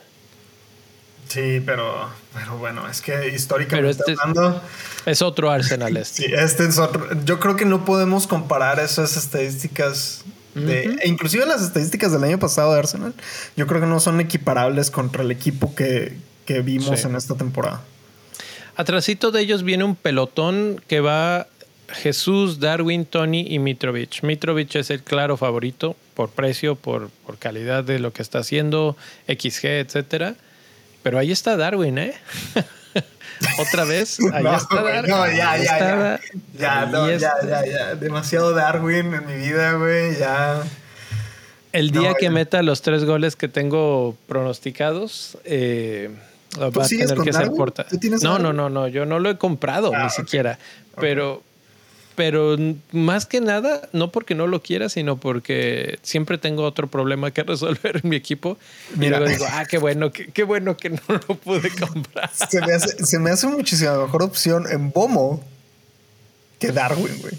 Speaker 1: Sí, pero, pero bueno, es que históricamente
Speaker 2: Pero este-
Speaker 1: hablando,
Speaker 2: Es otro Arsenal este.
Speaker 1: Sí, este es otro. Yo creo que no podemos comparar esas estadísticas. De, e inclusive las estadísticas del año pasado de Arsenal, yo creo que no son equiparables contra el equipo que, que vimos
Speaker 2: Sí.
Speaker 1: en esta temporada.
Speaker 2: Atrasito de ellos viene un pelotón que va Jesús, Darwin, Tony y Mitrovic. Mitrovic es el claro favorito por precio, por, por calidad de lo que está haciendo, XG, etcétera. Pero ahí está Darwin, ¿eh? Otra vez, ahí
Speaker 1: no,
Speaker 2: está Darwin.
Speaker 1: no, ya, ya, ya. Ya, no, ya, ya, ya. Demasiado Darwin en mi vida, güey. Ya.
Speaker 2: El día
Speaker 1: No,
Speaker 2: que
Speaker 1: ya.
Speaker 2: meta los tres goles que tengo pronosticados, eh, va
Speaker 1: ¿Tú
Speaker 2: a tener que ser corta.
Speaker 1: ¿Tú tienes
Speaker 2: No, no, no, no, yo no lo he comprado
Speaker 1: Ah,
Speaker 2: ni siquiera. Pero, pero más que nada, no porque no lo quiera, sino porque siempre tengo otro problema que resolver en mi equipo.
Speaker 1: Mira.
Speaker 2: Y luego digo, ah, qué bueno, qué, qué bueno que no lo pude comprar.
Speaker 1: Se me hace, se me hace muchísima mejor opción en Bomo que Darwin, güey.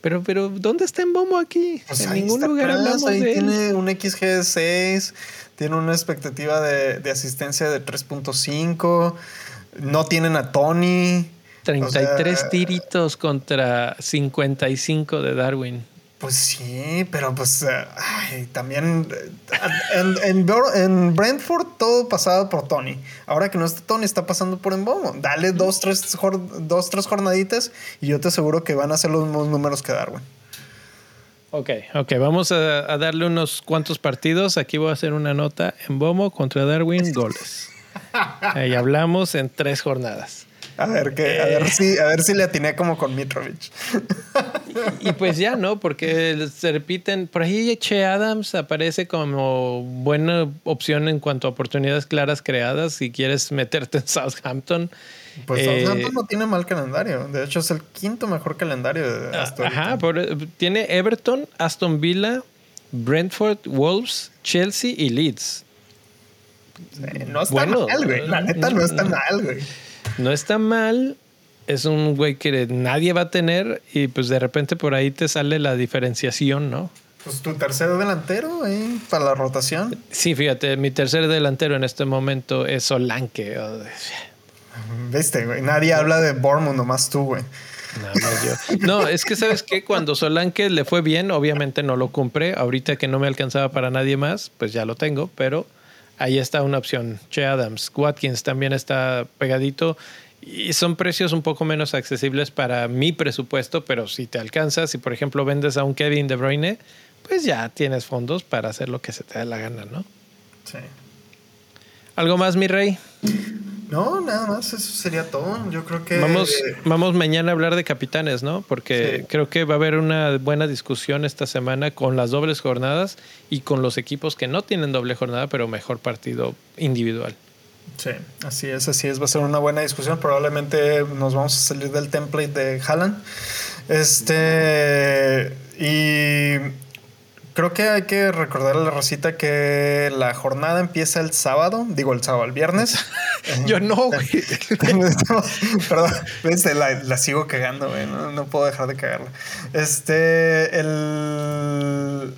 Speaker 2: Pero, pero, ¿dónde está en Bombo aquí?
Speaker 1: Pues
Speaker 2: en ningún lugar
Speaker 1: atrás,
Speaker 2: hablamos
Speaker 1: ahí
Speaker 2: de él.
Speaker 1: tiene un XG de 6, tiene una expectativa de, de asistencia de 3.5, no tienen a Tony.
Speaker 2: 33
Speaker 1: O sea,
Speaker 2: tiritos contra 55 de Darwin.
Speaker 1: Pues sí, pero pues eh, ay, también eh, en, en, Brentford todo pasado por Tony. Ahora que no está Tony, está pasando por Embomo. Dale dos tres, dos, tres jornaditas y yo te aseguro que van a hacer los mismos números que Darwin.
Speaker 2: Ok, ok, vamos a, a darle unos cuantos partidos. Aquí voy a hacer una nota en Bomo contra Darwin, goles. Ahí hablamos en tres jornadas.
Speaker 1: A ver, que, a, ver si, a ver si le atiné como con Mitrovic.
Speaker 2: Y pues ya, ¿no? Porque se repiten. Por ahí Che Adams aparece como buena opción en cuanto a oportunidades claras creadas. Si quieres meterte en Southampton.
Speaker 1: Pues
Speaker 2: Eh,
Speaker 1: Southampton no tiene mal calendario. De hecho, es el quinto mejor calendario de hasta ahorita.
Speaker 2: Ajá, por- tiene Everton, Aston Villa, Brentford, Wolves, Chelsea y Leeds.
Speaker 1: No está
Speaker 2: Bueno,
Speaker 1: mal, güey. La neta no está
Speaker 2: mm,
Speaker 1: mal, güey.
Speaker 2: No está mal. Es un güey que nadie va a tener y pues de repente por ahí te sale la diferenciación, ¿no?
Speaker 1: Pues tu tercer delantero ahí para la rotación.
Speaker 2: Sí, fíjate, mi tercer delantero en este momento es Solanke. Oh,
Speaker 1: Viste, güey. Nadie habla de Bournemouth, nomás tú, güey.
Speaker 2: Nada más yo. No, es que sabes que cuando Solanke le fue bien, obviamente no lo compré. Ahorita que no me alcanzaba para nadie más, pues ya lo tengo, pero ahí está una opción. Che Adams, Watkins también está pegadito. Y son precios un poco menos accesibles para mi presupuesto, pero si te alcanzas, si por ejemplo vendes a un Kevin De Bruyne, pues ya tienes fondos para hacer lo que se te dé la gana, ¿no?
Speaker 1: Sí.
Speaker 2: ¿Algo más, mi rey?
Speaker 1: No, nada más. Eso sería todo. Yo creo que.
Speaker 2: Vamos, vamos mañana a hablar de capitanes, ¿no? Porque
Speaker 1: Sí.
Speaker 2: creo que va a haber una buena discusión esta semana con las dobles jornadas y con los equipos que no tienen doble jornada, pero mejor partido individual.
Speaker 1: Sí, así es, así es. Va a ser una buena discusión. Probablemente nos vamos a salir del template de Haaland. Este. Y. Creo que hay que recordar a la racita que la jornada empieza el sábado, digo el sábado, el viernes.
Speaker 2: Yo no, güey.
Speaker 1: Perdón, la, la sigo cagando, güey. No, no puedo dejar de cagarla. Este, el,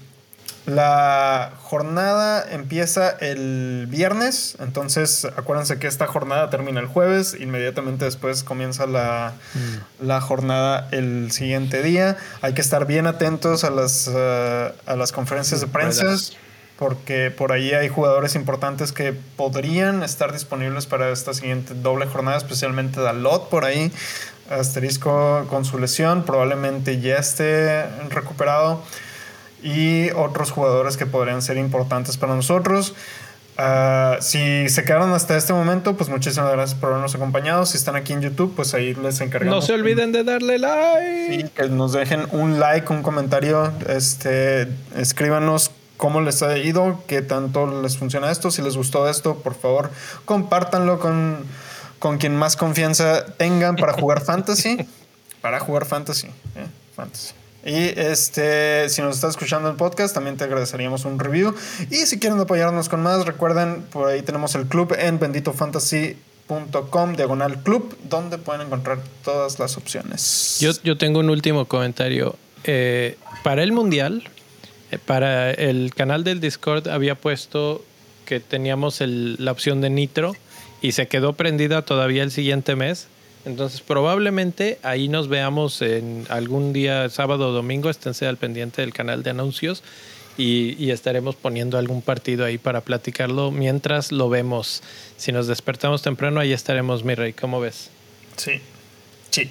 Speaker 1: la jornada empieza el viernes. Entonces, acuérdense que esta jornada termina el jueves. Inmediatamente después comienza la, la jornada el siguiente día. Hay que estar bien atentos a las, eh, a las conferencias de prensa porque por ahí hay jugadores importantes que podrían estar disponibles para esta siguiente doble jornada, especialmente Dalot por ahí, asterisco con su lesión, probablemente ya esté recuperado y otros jugadores que podrían ser importantes para nosotros. Ah, si se quedaron hasta este momento, pues muchísimas gracias por habernos acompañado. Si están aquí en YouTube, pues ahí les encargamos.
Speaker 2: No se olviden de darle like.
Speaker 1: Sí, que nos dejen un like, un comentario. Este, escríbanos cómo les ha ido, qué tanto les funciona esto. Si les gustó esto, por favor, compártanlo con, con quien más confianza tengan para jugar fantasy. Para jugar fantasy. ¿eh? Fantasy. Y este, si nos estás escuchando el podcast, también te agradeceríamos un review. Y si quieren apoyarnos con más, recuerden, por ahí tenemos el club en benditofantasy.com, diagonal club, donde pueden encontrar todas las opciones.
Speaker 2: Yo, yo tengo un último comentario. Eh, para el Mundial, eh, para el canal del Discord había puesto que teníamos el- la opción de Nitro y se quedó prendida todavía el siguiente mes. Entonces probablemente ahí nos veamos en algún día, sábado o domingo, esténse al pendiente del canal de anuncios y, y estaremos poniendo algún partido ahí para platicarlo mientras lo vemos. Si nos despertamos temprano, ahí estaremos, mi rey. ¿Cómo ves?
Speaker 1: Sí. Sí.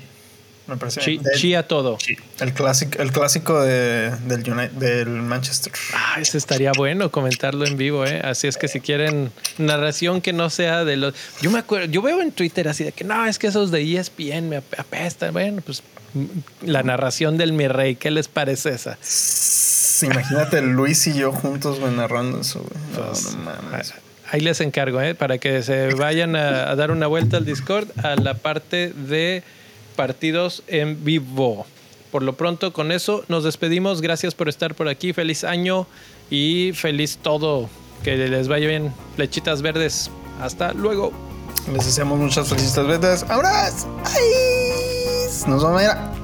Speaker 1: Me parece
Speaker 2: Chi.
Speaker 1: De-
Speaker 2: chi a todo.
Speaker 1: Sí. El clásico, el clásico de, del, United, del Manchester.
Speaker 2: Ah, ese estaría bueno comentarlo en vivo, ¿eh? Así es que si quieren narración que no sea de los... Yo me acuerdo, yo veo en Twitter así de que no, es que esos de ESPN me ap- apestan. Bueno, pues mm, la narración del mi rey, ¿qué les parece esa?
Speaker 1: Imagínate Luis y yo juntos güey, narrando eso. güey. No,
Speaker 2: Pues,
Speaker 1: no mames.
Speaker 2: Ahí les encargo, ¿eh? Para que se vayan a, a dar una vuelta al Discord a la parte de partidos en vivo. Por lo pronto, con eso nos despedimos. Gracias por estar por aquí. Feliz año y feliz todo. Que les vaya bien. Flechitas verdes. Hasta luego.
Speaker 1: Les deseamos muchas flechitas verdes. ¡Abraz! ¡Ay! Nos vamos a ir.